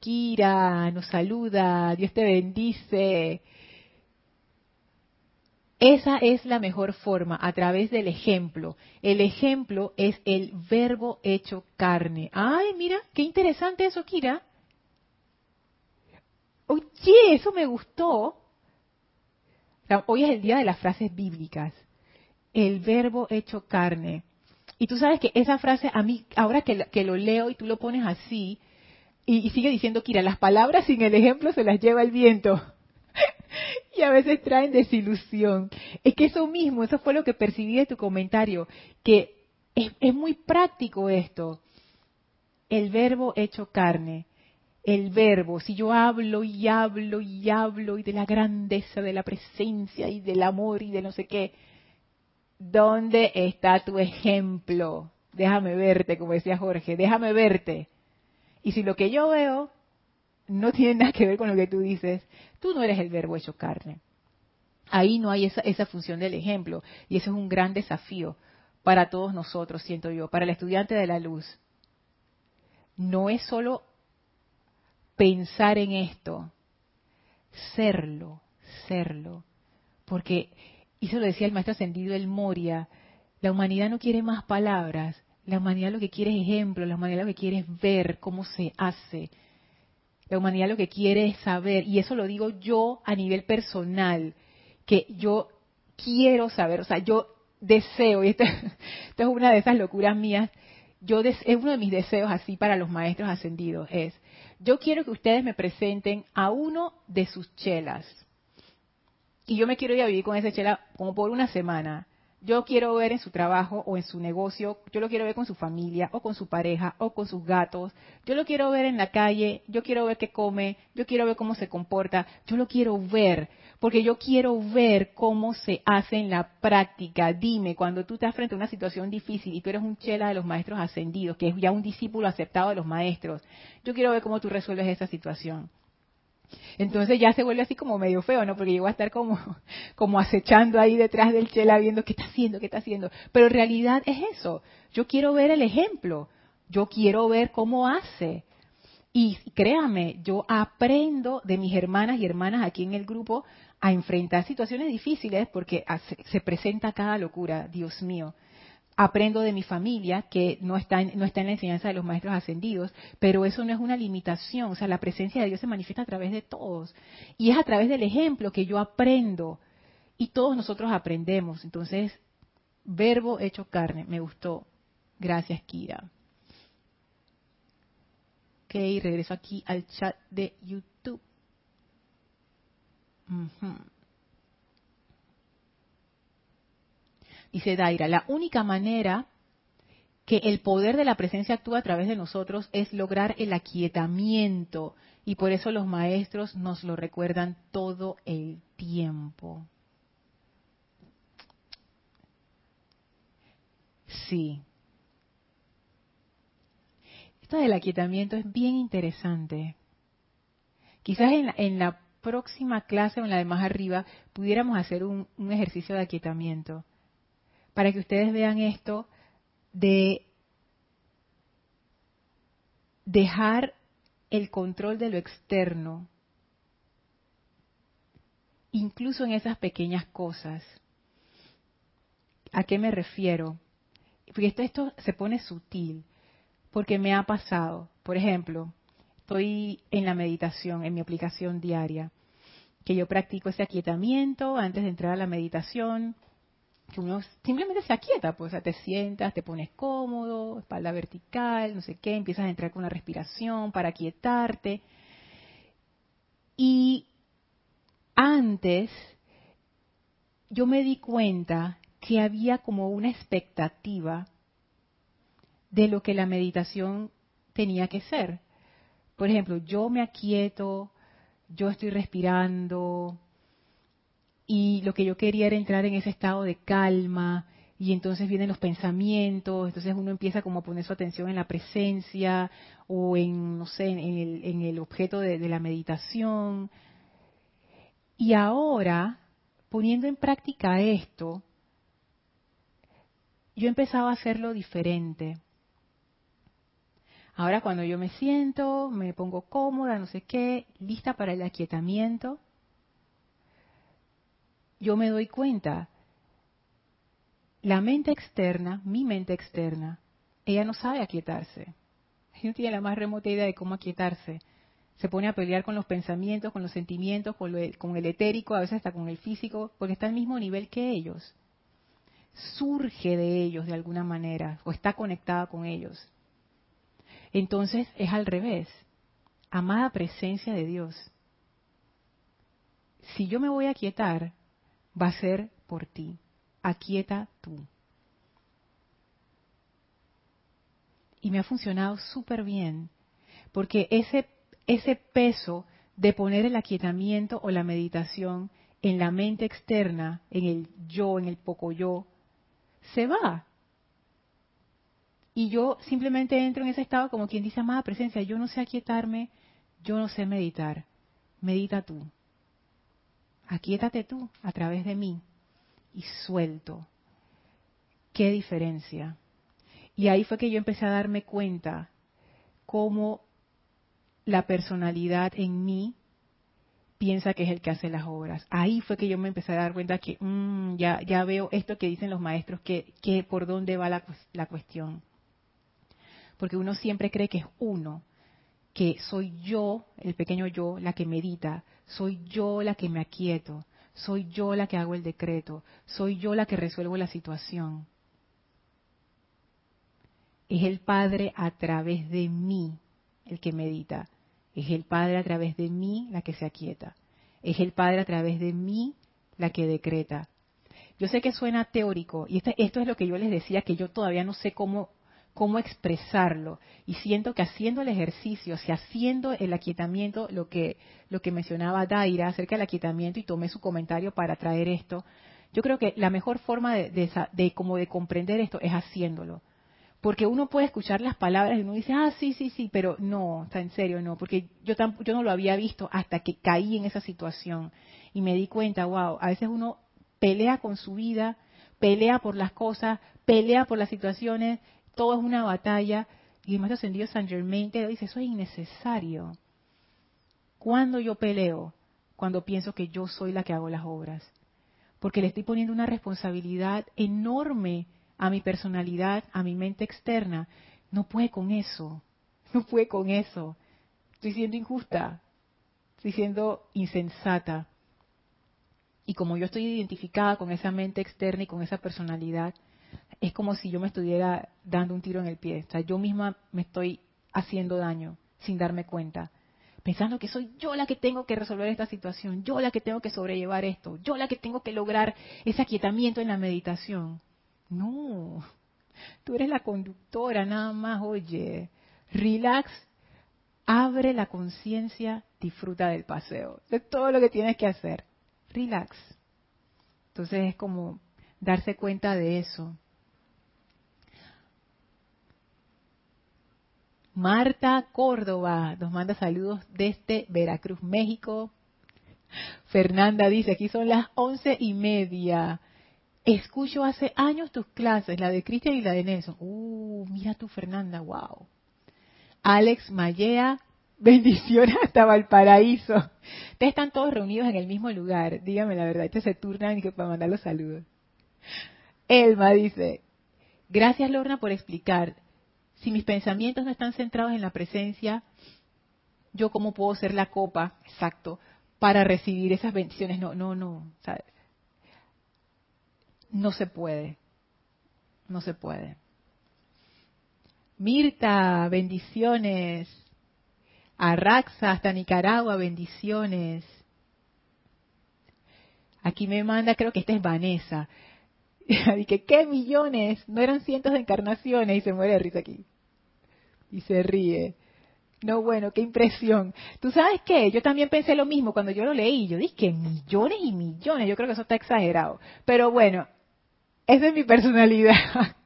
Kira nos saluda, Dios te bendice. Esa es la mejor forma, a través del ejemplo. El ejemplo es el verbo hecho carne. Ay, mira, qué interesante eso, Kira oye, eso me gustó. hoy es el día de las frases bíblicas. El verbo hecho carne. Y tú sabes que esa frase, a mí, ahora que, lo leo y tú lo pones así, y, sigue diciendo, Kira, las palabras sin el ejemplo se las lleva el viento. y a veces traen desilusión. Es que eso mismo, eso fue lo que percibí de tu comentario, que es muy práctico esto. El verbo hecho carne el verbo, si yo hablo y hablo y hablo y de la grandeza de la presencia y del amor y de no sé qué, ¿dónde está tu ejemplo? Déjame verte, como decía Jorge, déjame verte. Y si lo que yo veo no tiene nada que ver con lo que tú dices, tú no eres el verbo hecho carne. Ahí no hay esa, esa función del ejemplo y eso es un gran desafío para todos nosotros, siento yo, para el estudiante de la luz. No es solo pensar en esto, serlo, serlo. Porque, y eso lo decía el maestro ascendido El Moria, la humanidad no quiere más palabras, La humanidad lo que quiere es ejemplo, la humanidad lo que quiere es ver cómo se hace. La humanidad lo que quiere es saber, y eso lo digo yo a nivel personal, que yo quiero saber, o sea, yo deseo, y esto, es una de esas locuras mías, yo es uno de mis deseos así para los maestros ascendidos, es, yo quiero que ustedes me presenten a uno de sus chelas. Y yo me quiero ir a vivir con esa chela como por una semana. Yo quiero ver en su trabajo o en su negocio, yo lo quiero ver con su familia o con su pareja o con sus gatos, yo lo quiero ver en la calle, yo quiero ver qué come, yo quiero ver cómo se comporta, yo lo quiero ver, porque yo quiero ver cómo se hace en la práctica. Dime, cuando tú estás frente a una situación difícil y tú eres un chela de los maestros ascendidos, que es ya un discípulo aceptado de los maestros, yo quiero ver cómo tú resuelves esa situación. Entonces ya se vuelve así como medio feo, ¿no? Porque yo voy a estar como, como acechando ahí detrás del chela viendo qué está haciendo, qué está haciendo. Pero en realidad es eso. Yo quiero ver el ejemplo. Yo quiero ver cómo hace. Y créame, yo aprendo de mis hermanas y hermanas aquí en el grupo a enfrentar situaciones difíciles porque se presenta cada locura, Dios mío aprendo de mi familia, que no está, en, no está en la enseñanza de los maestros ascendidos, pero eso no es una limitación, o sea, la presencia de Dios se manifiesta a través de todos. Y es a través del ejemplo que yo aprendo, y todos nosotros aprendemos. Entonces, verbo hecho carne, me gustó. Gracias, Kira. Ok, regreso aquí al chat de YouTube. Dice Daira, la única manera que el poder de la presencia actúa a través de nosotros es lograr el aquietamiento y por eso los maestros nos lo recuerdan todo el tiempo. Sí. Esto del aquietamiento es bien interesante. Quizás en la, próxima clase o en la de más arriba pudiéramos hacer un, ejercicio de aquietamiento para que ustedes vean esto de dejar el control de lo externo, incluso en esas pequeñas cosas. ¿A qué me refiero? Porque esto, esto se pone sutil, porque me ha pasado. Por ejemplo, estoy en la meditación, en mi aplicación diaria, que yo practico ese aquietamiento antes de entrar a la meditación, que uno simplemente se aquieta, pues, te sientas, te pones cómodo, espalda vertical, no sé qué, empiezas a entrar con la respiración para aquietarte. Y antes yo me di cuenta que había como una expectativa de lo que la meditación tenía que ser. Por ejemplo, yo me aquieto, yo estoy respirando, y lo que yo quería era entrar en ese estado de calma y entonces vienen los pensamientos, entonces uno empieza como a poner su atención en la presencia o en, no sé, en el, objeto de, de la meditación. Y ahora, poniendo en práctica esto, yo empezaba a hacerlo diferente. Ahora cuando yo me siento, me pongo cómoda, no sé qué, lista para el aquietamiento, yo me doy cuenta, la mente externa, mi mente externa, ella no sabe aquietarse. Ella no tiene la más remota idea de cómo aquietarse. Se pone a pelear con los pensamientos, con los sentimientos, con, con el etérico, a veces hasta con el físico, porque está al mismo nivel que ellos. Surge de ellos de alguna manera o está conectada con ellos. Entonces es al revés. Amada presencia de Dios. Si yo me voy a aquietar, va a ser por ti. Aquieta tú. Y me ha funcionado súper bien, porque ese, ese peso de poner el aquietamiento o la meditación en la mente externa, en el yo, en el poco yo, se va. Y yo simplemente entro en ese estado como quien dice, amada presencia, yo no sé aquietarme, yo no sé meditar. Medita tú aquíétate tú a través de mí y suelto. ¿Qué diferencia? Y ahí fue que yo empecé a darme cuenta cómo la personalidad en mí piensa que es el que hace las obras. Ahí fue que yo me empecé a dar cuenta que mm, ya, ya veo esto que dicen los maestros, que, que por dónde va la cuestión. Porque uno siempre cree que es uno, que soy yo, el pequeño yo, la que medita, soy yo la que me aquieto, soy yo la que hago el decreto, soy yo la que resuelvo la situación. Es el Padre a través de mí el que medita, es el Padre a través de mí la que se aquieta, es el Padre a través de mí la que decreta. Yo sé que suena teórico y este, esto es lo que yo les decía, que yo todavía no sé cómo cómo expresarlo. Y siento que haciendo el ejercicio, sea, haciendo el aquietamiento, lo que, lo que mencionaba Daira acerca del aquietamiento, y tomé su comentario para traer esto, yo creo que la mejor forma de, de, como de comprender esto es haciéndolo. Porque uno puede escuchar las palabras y uno dice, ah, sí, sí, sí, pero no, está en serio, no, porque yo, yo no lo había visto hasta que caí en esa situación y me di cuenta, wow, a veces uno pelea con su vida, pelea por las cosas, pelea por las situaciones todo es una batalla. Y el maestro ascendido San Germain te dice, eso es innecesario. ¿Cuándo yo peleo? Cuando pienso que yo soy la que hago las obras. Porque le estoy poniendo una responsabilidad enorme a mi personalidad, a mi mente externa. No puede con eso. No puede con eso. Estoy siendo injusta. Estoy siendo insensata. Y como yo estoy identificada con esa mente externa y con esa personalidad, es como si yo me estuviera dando un tiro en el pie. O sea, yo misma me estoy haciendo daño sin darme cuenta. Pensando que soy yo la que tengo que resolver esta situación, yo la que tengo que sobrellevar esto, yo la que tengo que lograr ese aquietamiento en la meditación. No, tú eres la conductora nada más, oye, relax, abre la conciencia, disfruta del paseo, de todo lo que tienes que hacer, relax. Entonces es como darse cuenta de eso. Marta Córdoba nos manda saludos desde Veracruz, México. Fernanda dice, aquí son las once y media. Escucho hace años tus clases, la de Cristian y la de Nelson. Uh, mira tú, Fernanda, wow. Alex Mallea, bendiciones hasta Valparaíso. Ustedes están todos reunidos en el mismo lugar. Dígame la verdad, ustedes se turnan para mandar los saludos. Elma dice, gracias Lorna por explicar si mis pensamientos no están centrados en la presencia, yo cómo puedo ser la copa, exacto, para recibir esas bendiciones. No, no, no. no se puede. No se puede. Mirta, bendiciones. Arraxa, hasta Nicaragua, bendiciones. Aquí me manda, creo que esta es Vanessa. Dije, ¿qué millones? No eran cientos de encarnaciones y se muere de risa aquí y se ríe. No, bueno, qué impresión. ¿Tú sabes qué? Yo también pensé lo mismo cuando yo lo leí. Yo dije, millones y millones. Yo creo que eso está exagerado. Pero bueno, esa es mi personalidad.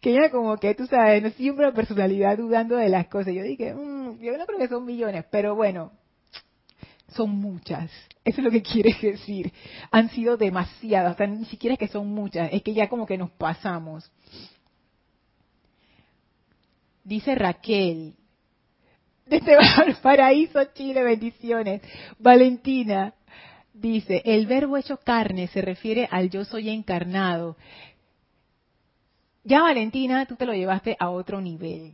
que ya como que, tú sabes, no siempre la personalidad dudando de las cosas. Yo dije, mmm, yo no creo que son millones, pero bueno, son muchas. Eso es lo que quieres decir. Han sido demasiadas, o ni siquiera es que son muchas, es que ya como que nos pasamos. Dice Raquel, desde Paraíso, Chile, bendiciones. Valentina dice, el verbo hecho carne se refiere al yo soy encarnado. Ya Valentina, tú te lo llevaste a otro nivel.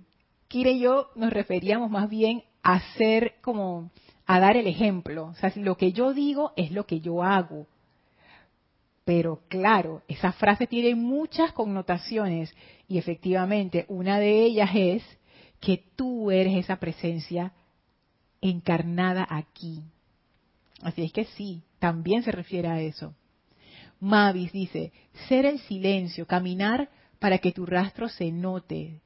Kira y yo nos referíamos más bien a ser como, a dar el ejemplo. O sea, lo que yo digo es lo que yo hago. Pero claro, esa frase tiene muchas connotaciones y efectivamente una de ellas es que tú eres esa presencia encarnada aquí. Así es que sí, también se refiere a eso. Mavis dice, ser el silencio, caminar para que tu rastro se note,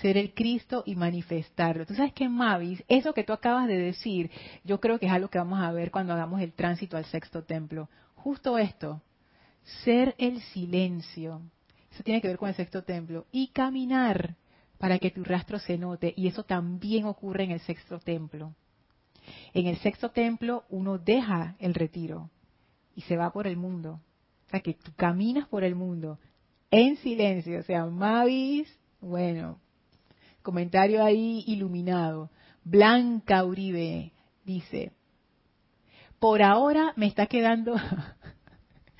ser el Cristo y manifestarlo. Tú sabes que Mavis, eso que tú acabas de decir, yo creo que es algo que vamos a ver cuando hagamos el tránsito al sexto templo. Justo esto, ser el silencio. Eso tiene que ver con el sexto templo. Y caminar para que tu rastro se note. Y eso también ocurre en el sexto templo. En el sexto templo uno deja el retiro y se va por el mundo. O sea, que tú caminas por el mundo en silencio. O sea, Mavis, bueno, comentario ahí iluminado. Blanca Uribe dice, por ahora me está quedando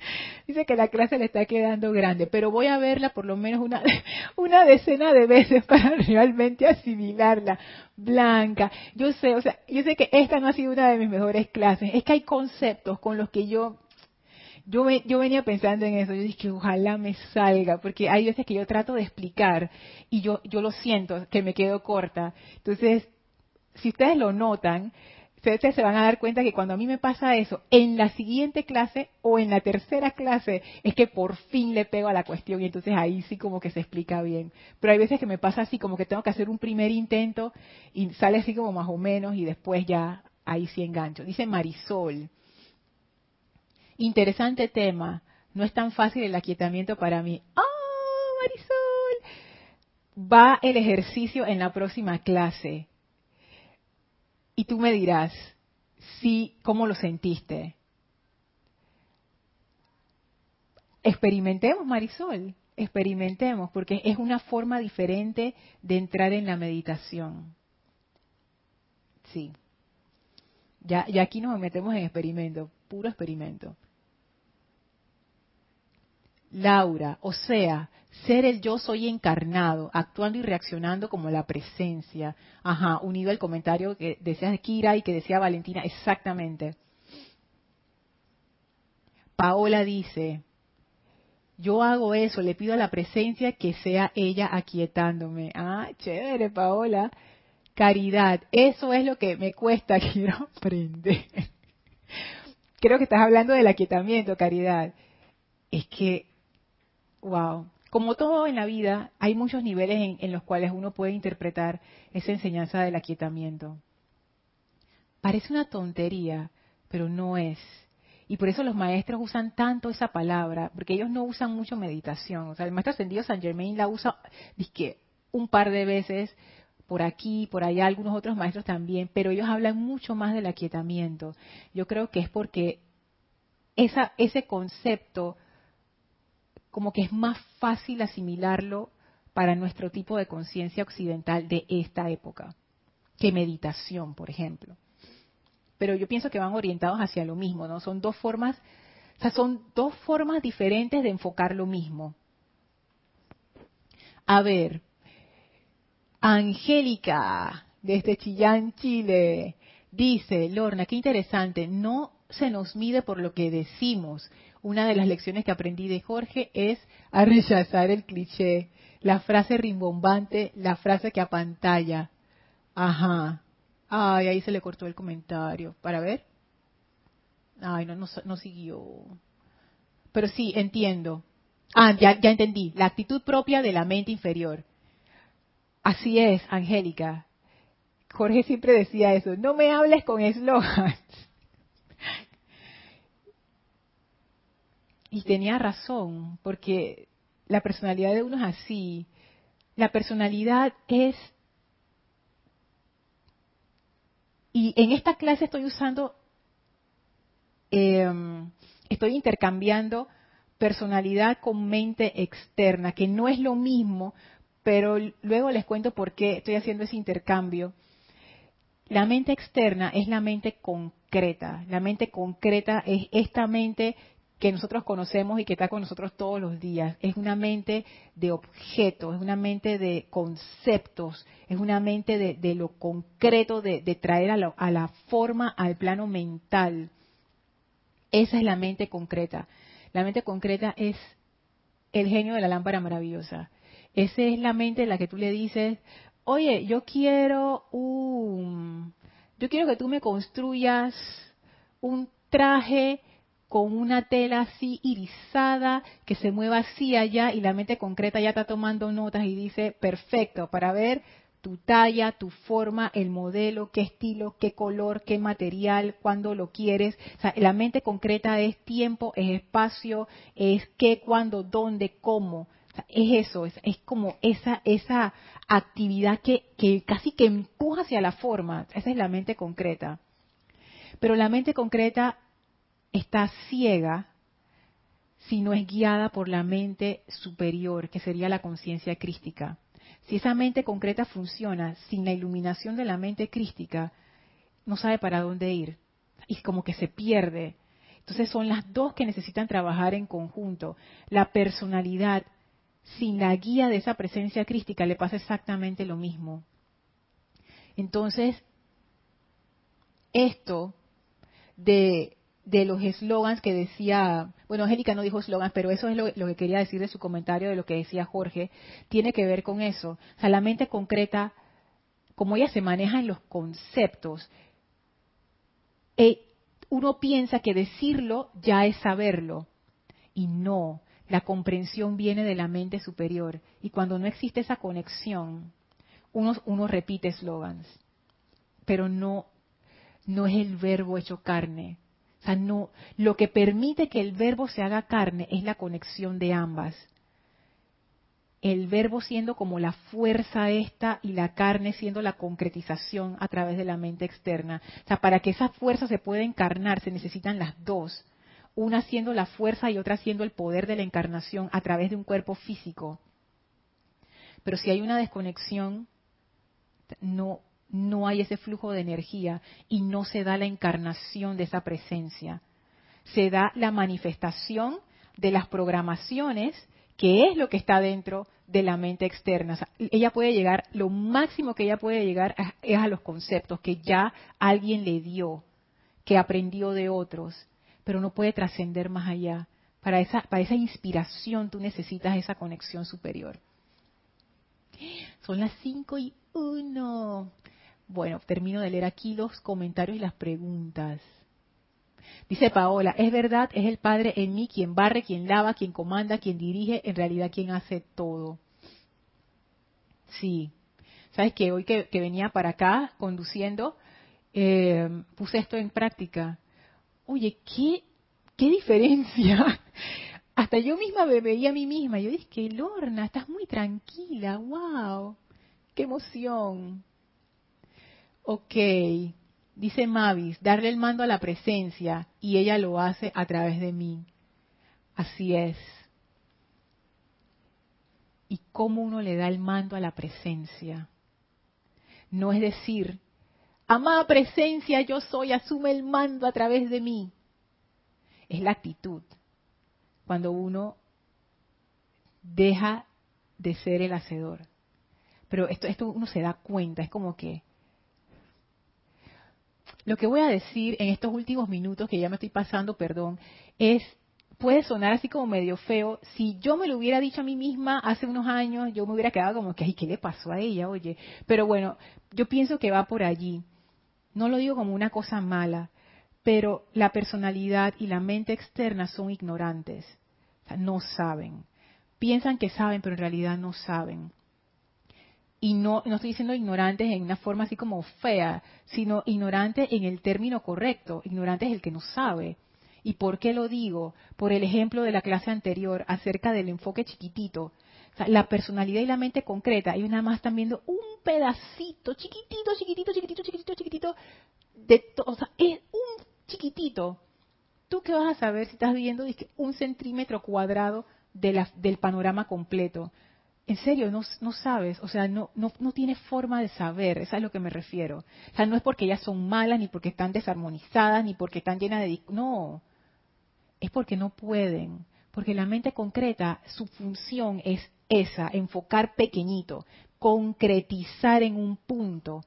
Dice que la clase le está quedando grande, pero voy a verla por lo menos una, una decena de veces para realmente asimilarla. Blanca, yo sé, o sea, yo sé que esta no ha sido una de mis mejores clases. Es que hay conceptos con los que yo yo, yo venía pensando en eso, yo dije, ojalá me salga, porque hay veces que yo trato de explicar y yo, yo lo siento, que me quedo corta. Entonces, si ustedes lo notan, ustedes se van a dar cuenta que cuando a mí me pasa eso, en la siguiente clase o en la tercera clase, es que por fin le pego a la cuestión y entonces ahí sí como que se explica bien. Pero hay veces que me pasa así, como que tengo que hacer un primer intento y sale así como más o menos y después ya ahí sí engancho. Dice Marisol. Interesante tema. No es tan fácil el aquietamiento para mí. ¡Oh, Marisol! Va el ejercicio en la próxima clase. Y tú me dirás, sí, ¿cómo lo sentiste? Experimentemos, Marisol, experimentemos, porque es una forma diferente de entrar en la meditación. Sí. Ya, ya aquí nos metemos en experimento, puro experimento. Laura, o sea, ser el yo soy encarnado, actuando y reaccionando como la presencia. Ajá, unido al comentario que decía Kira y que decía Valentina, exactamente. Paola dice, yo hago eso, le pido a la presencia que sea ella aquietándome. Ah, chévere, Paola. Caridad, eso es lo que me cuesta, quiero aprender. Creo que estás hablando del aquietamiento, Caridad. Es que Wow. Como todo en la vida, hay muchos niveles en, los cuales uno puede interpretar esa enseñanza del aquietamiento. Parece una tontería, pero no es. Y por eso los maestros usan tanto esa palabra, porque ellos no usan mucho meditación. O sea, el maestro ascendido San Germain la usa, que un par de veces por aquí, por allá, algunos otros maestros también, pero ellos hablan mucho más del aquietamiento. Yo creo que es porque esa, ese concepto como que es más fácil asimilarlo para nuestro tipo de conciencia occidental de esta época que meditación, por ejemplo. Pero yo pienso que van orientados hacia lo mismo, ¿no? Son dos formas, o sea, son dos formas diferentes de enfocar lo mismo. A ver, Angélica, desde Chillán, Chile, dice, Lorna, qué interesante, no se nos mide por lo que decimos, una de las lecciones que aprendí de Jorge es a rechazar el cliché, la frase rimbombante, la frase que apantalla. Ajá. Ay, ahí se le cortó el comentario. ¿Para ver? Ay, no, no, siguió. Pero sí, entiendo. Ah, ya, ya entendí. La actitud propia de la mente inferior. Así es, Angélica. Jorge siempre decía eso. No me hables con eslogans. Y tenía razón, porque la personalidad de uno es así. La personalidad es... Y en esta clase estoy usando, em, estoy intercambiando personalidad con mente externa, que no es lo mismo, pero luego les cuento por qué estoy haciendo ese intercambio. La mente externa es la mente concreta. La mente concreta es esta mente que nosotros conocemos y que está con nosotros todos los días. Es una mente de objetos, es una mente de conceptos, es una mente de, lo concreto, de, traer a, a la forma, al plano mental. Esa es la mente concreta. La mente concreta es el genio de la lámpara maravillosa. Esa es la mente en la que tú le dices, oye, yo quiero un, yo quiero que tú me construyas un traje con una tela así irisada que se mueva así allá y la mente concreta ya está tomando notas y dice, perfecto, para ver tu talla, tu forma, el modelo, qué estilo, qué color, qué material, cuándo lo quieres. O sea, la mente concreta es tiempo, es espacio, es qué, cuándo, dónde, cómo. es eso, es, es, como esa, esa actividad que, que casi que empuja hacia la forma. Esa es la mente concreta. Pero la mente concreta está ciega si no es guiada por la mente superior, que sería la conciencia crística. Si esa mente concreta funciona sin la iluminación de la mente crística, no sabe para dónde ir. Y como que se pierde. Entonces son las dos que necesitan trabajar en conjunto. La personalidad sin la guía de esa presencia crística le pasa exactamente lo mismo. Entonces, esto de, los eslogans que decía, bueno, Angélica no dijo eslogans, pero eso es lo, que quería decir de su comentario de lo que decía Jorge, tiene que ver con eso. O sea, la mente concreta, como ella se maneja en los conceptos, eh, uno piensa que decirlo ya es saberlo. Y no, la comprensión viene de la mente superior. Y cuando no existe esa conexión, uno, uno repite eslogans, pero no no es el verbo hecho carne. O sea, no, lo que permite que el verbo se haga carne es la conexión de ambas. El verbo siendo como la fuerza esta y la carne siendo la concretización a través de la mente externa. O sea, para que esa fuerza se pueda encarnar se necesitan las dos. Una siendo la fuerza y otra siendo el poder de la encarnación a través de un cuerpo físico. Pero si hay una desconexión, no, no hay ese flujo de energía y no se da la encarnación de esa presencia. Se da la manifestación de las programaciones, que es lo que está dentro de la mente externa. ella puede llegar, lo máximo que ella puede llegar es a los conceptos que ya alguien le dio, que aprendió de otros, pero no puede trascender más allá. Para esa, para esa inspiración tú necesitas esa conexión superior. Son las cinco y uno. Bueno, termino de leer aquí los comentarios y las preguntas. Dice Paola, es verdad, es el Padre en mí quien barre, quien lava, quien comanda, quien dirige, en realidad quien hace todo. Sí. ¿Sabes que Hoy que, venía para acá conduciendo, eh, puse esto en práctica. Oye, ¿qué, qué diferencia? Hasta yo misma me veía a mí misma. Yo dije, Lorna, estás muy tranquila, wow, qué emoción. Ok, dice Mavis, darle el mando a la presencia y ella lo hace a través de mí. Así es. ¿Y cómo uno le da el mando a la presencia? No es decir, amada presencia, yo soy, asume el mando a través de mí. Es la actitud. Cuando uno deja de ser el hacedor. Pero esto, esto uno se da cuenta, es como que lo que voy a decir en estos últimos minutos, que ya me estoy pasando, perdón, es, puede sonar así como medio feo. Si yo me lo hubiera dicho a mí misma hace unos años, yo me hubiera quedado como que, ay, ¿qué le pasó a ella? Oye, pero bueno, yo pienso que va por allí. No lo digo como una cosa mala, pero la personalidad y la mente externa son ignorantes. O sea, no saben. Piensan que saben, pero en realidad no saben y no, no estoy diciendo ignorantes en una forma así como fea, sino ignorantes en el término correcto. Ignorante es el que no sabe. ¿Y por qué lo digo? Por el ejemplo de la clase anterior acerca del enfoque chiquitito. la personalidad y la mente concreta, y nada más están viendo un pedacito, chiquitito, chiquitito, chiquitito, chiquitito, chiquitito, de o sea, es un chiquitito. ¿Tú qué vas a saber si estás viendo un centímetro cuadrado de del panorama completo? En serio, no, no sabes, o sea, no, no, no tienes forma de saber, eso es a lo que me refiero. O sea, no es porque ellas son malas, ni porque están desarmonizadas, ni porque están llenas de... No, es porque no pueden, porque la mente concreta, su función es esa, enfocar pequeñito, concretizar en un punto.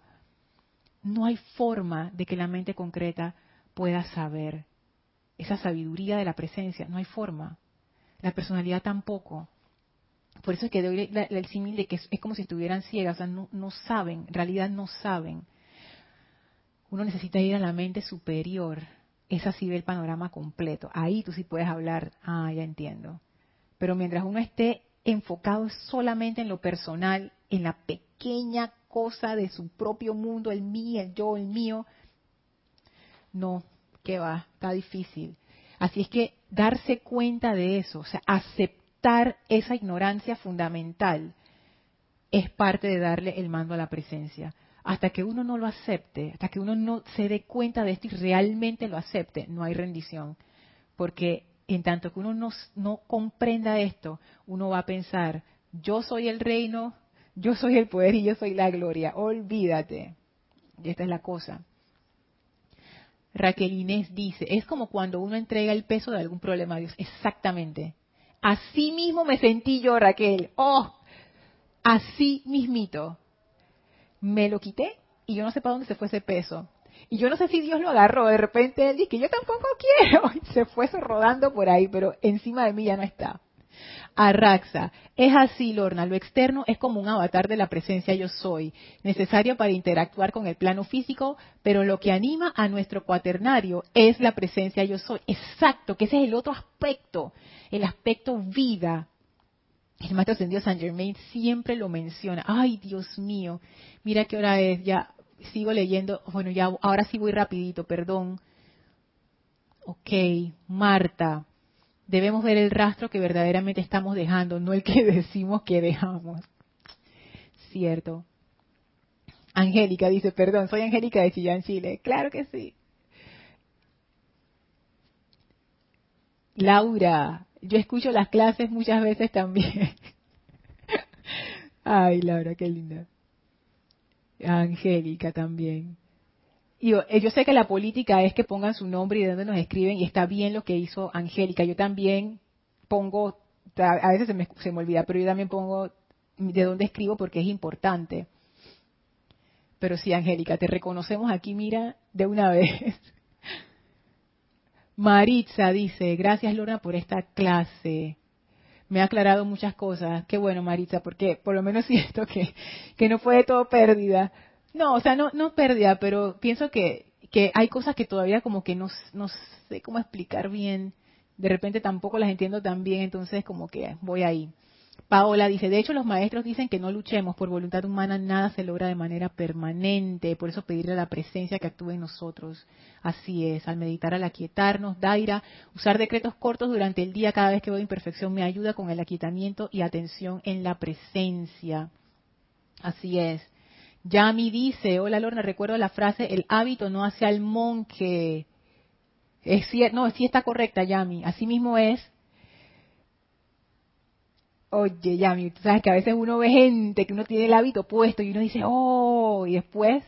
No hay forma de que la mente concreta pueda saber esa sabiduría de la presencia, no hay forma. La personalidad tampoco. Por eso es que doy el símil de que es, como si estuvieran ciegas, o sea, no, saben, en realidad no saben. Uno necesita ir a la mente superior, esa sí ve el panorama completo. Ahí tú sí puedes hablar, ah, ya entiendo. Pero mientras uno esté enfocado solamente en lo personal, en la pequeña cosa de su propio mundo, el mío, el yo, el mío, no, ¿qué va? Está difícil. Así es que darse cuenta de eso, o sea, aceptar esa ignorancia fundamental es parte de darle el mando a la presencia. Hasta que uno no lo acepte, hasta que uno no se dé cuenta de esto y realmente lo acepte, no hay rendición. Porque en tanto que uno no, no comprenda esto, uno va a pensar, yo soy el reino, yo soy el poder y yo soy la gloria. Olvídate. Y esta es la cosa. Raquel Inés dice, es como cuando uno entrega el peso de algún problema a Dios. Exactamente. Así mismo me sentí yo, Raquel. Oh, así mismito. Me lo quité y yo no sé para dónde se fue ese peso. Y yo no sé si Dios lo agarró. De repente él dice que yo tampoco quiero. Se fue rodando por ahí, pero encima de mí ya no está. Arraxa. Es así, Lorna. Lo externo es como un avatar de la presencia yo soy, necesario para interactuar con el plano físico, pero lo que anima a nuestro cuaternario es la presencia yo soy. Exacto, que ese es el otro aspecto, el aspecto vida. El maestro ascendido San Germain siempre lo menciona. Ay, Dios mío, mira qué hora es, ya sigo leyendo. Bueno, ya ahora sí voy rapidito, perdón. Ok, Marta debemos ver el rastro que verdaderamente estamos dejando, no el que decimos que dejamos. Cierto. Angélica dice, perdón, soy Angélica de Chillán, Chile. Claro que sí. Laura, yo escucho las clases muchas veces también. Ay, Laura, qué linda. Angélica también. Eh, yo, sé que la política es que pongan su nombre y de dónde nos escriben y está bien lo que hizo Angélica. Yo también pongo, a veces se me, se me olvida, pero yo también pongo de dónde escribo porque es importante. Pero sí, Angélica, te reconocemos aquí, mira, de una vez. Maritza dice, gracias Lorna por esta clase. Me ha aclarado muchas cosas. Qué bueno, Maritza, porque por lo menos siento que, que no fue de todo pérdida. No, o sea, no, no pérdida, pero pienso que, que hay cosas que todavía como que no, no sé cómo explicar bien. De repente tampoco las entiendo tan bien, entonces como que voy ahí. Paola dice, de hecho los maestros dicen que no luchemos por voluntad humana, nada se logra de manera permanente, por eso pedirle a la presencia que actúe en nosotros. Así es, al meditar, al aquietarnos, Daira, usar decretos cortos durante el día cada vez que veo imperfección me ayuda con el aquietamiento y atención en la presencia. Así es. Yami dice, hola Lorna, recuerdo la frase, el hábito no hace al monje. Es cierto, no, sí está correcta, Yami. Así mismo es. Oye, Yami, tú sabes que a veces uno ve gente que uno tiene el hábito puesto y uno dice, oh, y después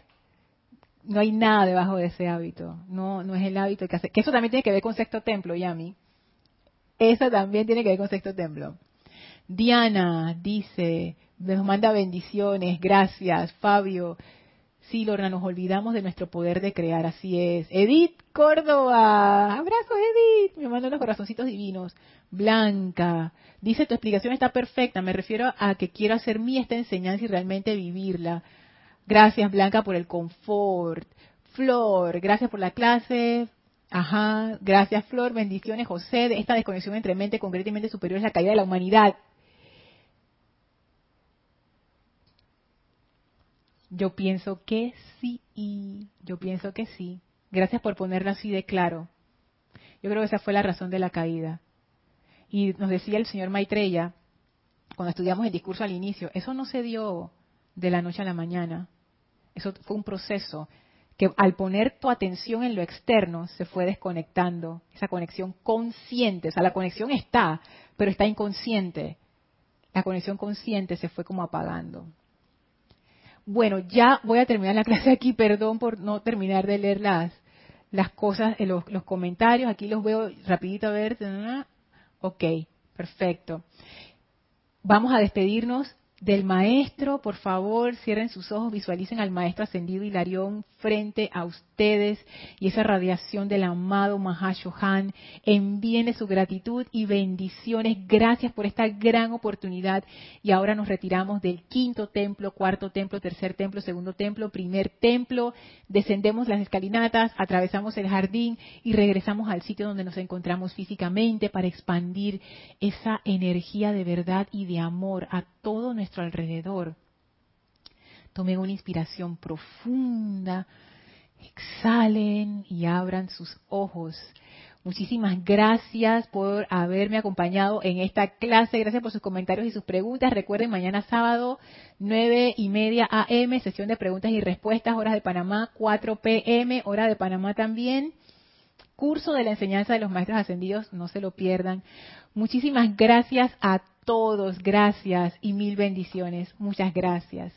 no hay nada debajo de ese hábito. No, no es el hábito que hace. Que eso también tiene que ver con sexto templo, Yami. Eso también tiene que ver con sexto templo. Diana dice, nos manda bendiciones, gracias, Fabio. Sí, Lorna, nos olvidamos de nuestro poder de crear, así es. Edith Córdoba, abrazo Edith, me manda los corazoncitos divinos. Blanca, dice tu explicación está perfecta, me refiero a que quiero hacer mí esta enseñanza y realmente vivirla. Gracias Blanca por el confort. Flor, gracias por la clase. Ajá, gracias Flor, bendiciones José. Esta desconexión entre mente y mente superior es la caída de la humanidad. Yo pienso que sí, yo pienso que sí. Gracias por ponerlo así de claro. Yo creo que esa fue la razón de la caída. Y nos decía el señor Maitreya, cuando estudiamos el discurso al inicio, eso no se dio de la noche a la mañana. Eso fue un proceso que al poner tu atención en lo externo se fue desconectando, esa conexión consciente, o sea, la conexión está, pero está inconsciente. La conexión consciente se fue como apagando. Bueno, ya voy a terminar la clase aquí, perdón por no terminar de leer las, las cosas, eh, los, los comentarios, aquí los veo rapidito a ver. Ok, perfecto. Vamos a despedirnos del maestro, por favor, cierren sus ojos, visualicen al maestro ascendido Hilarión frente a ustedes y esa radiación del amado Mahashohan. Envíenle su gratitud y bendiciones. Gracias por esta gran oportunidad. Y ahora nos retiramos del quinto templo, cuarto templo, tercer templo, segundo templo, primer templo. Descendemos las escalinatas, atravesamos el jardín y regresamos al sitio donde nos encontramos físicamente para expandir esa energía de verdad y de amor a todo nuestro alrededor. Tomen una inspiración profunda, exhalen y abran sus ojos. Muchísimas gracias por haberme acompañado en esta clase. Gracias por sus comentarios y sus preguntas. Recuerden, mañana sábado, nueve y media AM, sesión de preguntas y respuestas, horas de Panamá, 4 PM, hora de Panamá también. Curso de la enseñanza de los maestros ascendidos, no se lo pierdan. Muchísimas gracias a todos, gracias y mil bendiciones. Muchas gracias.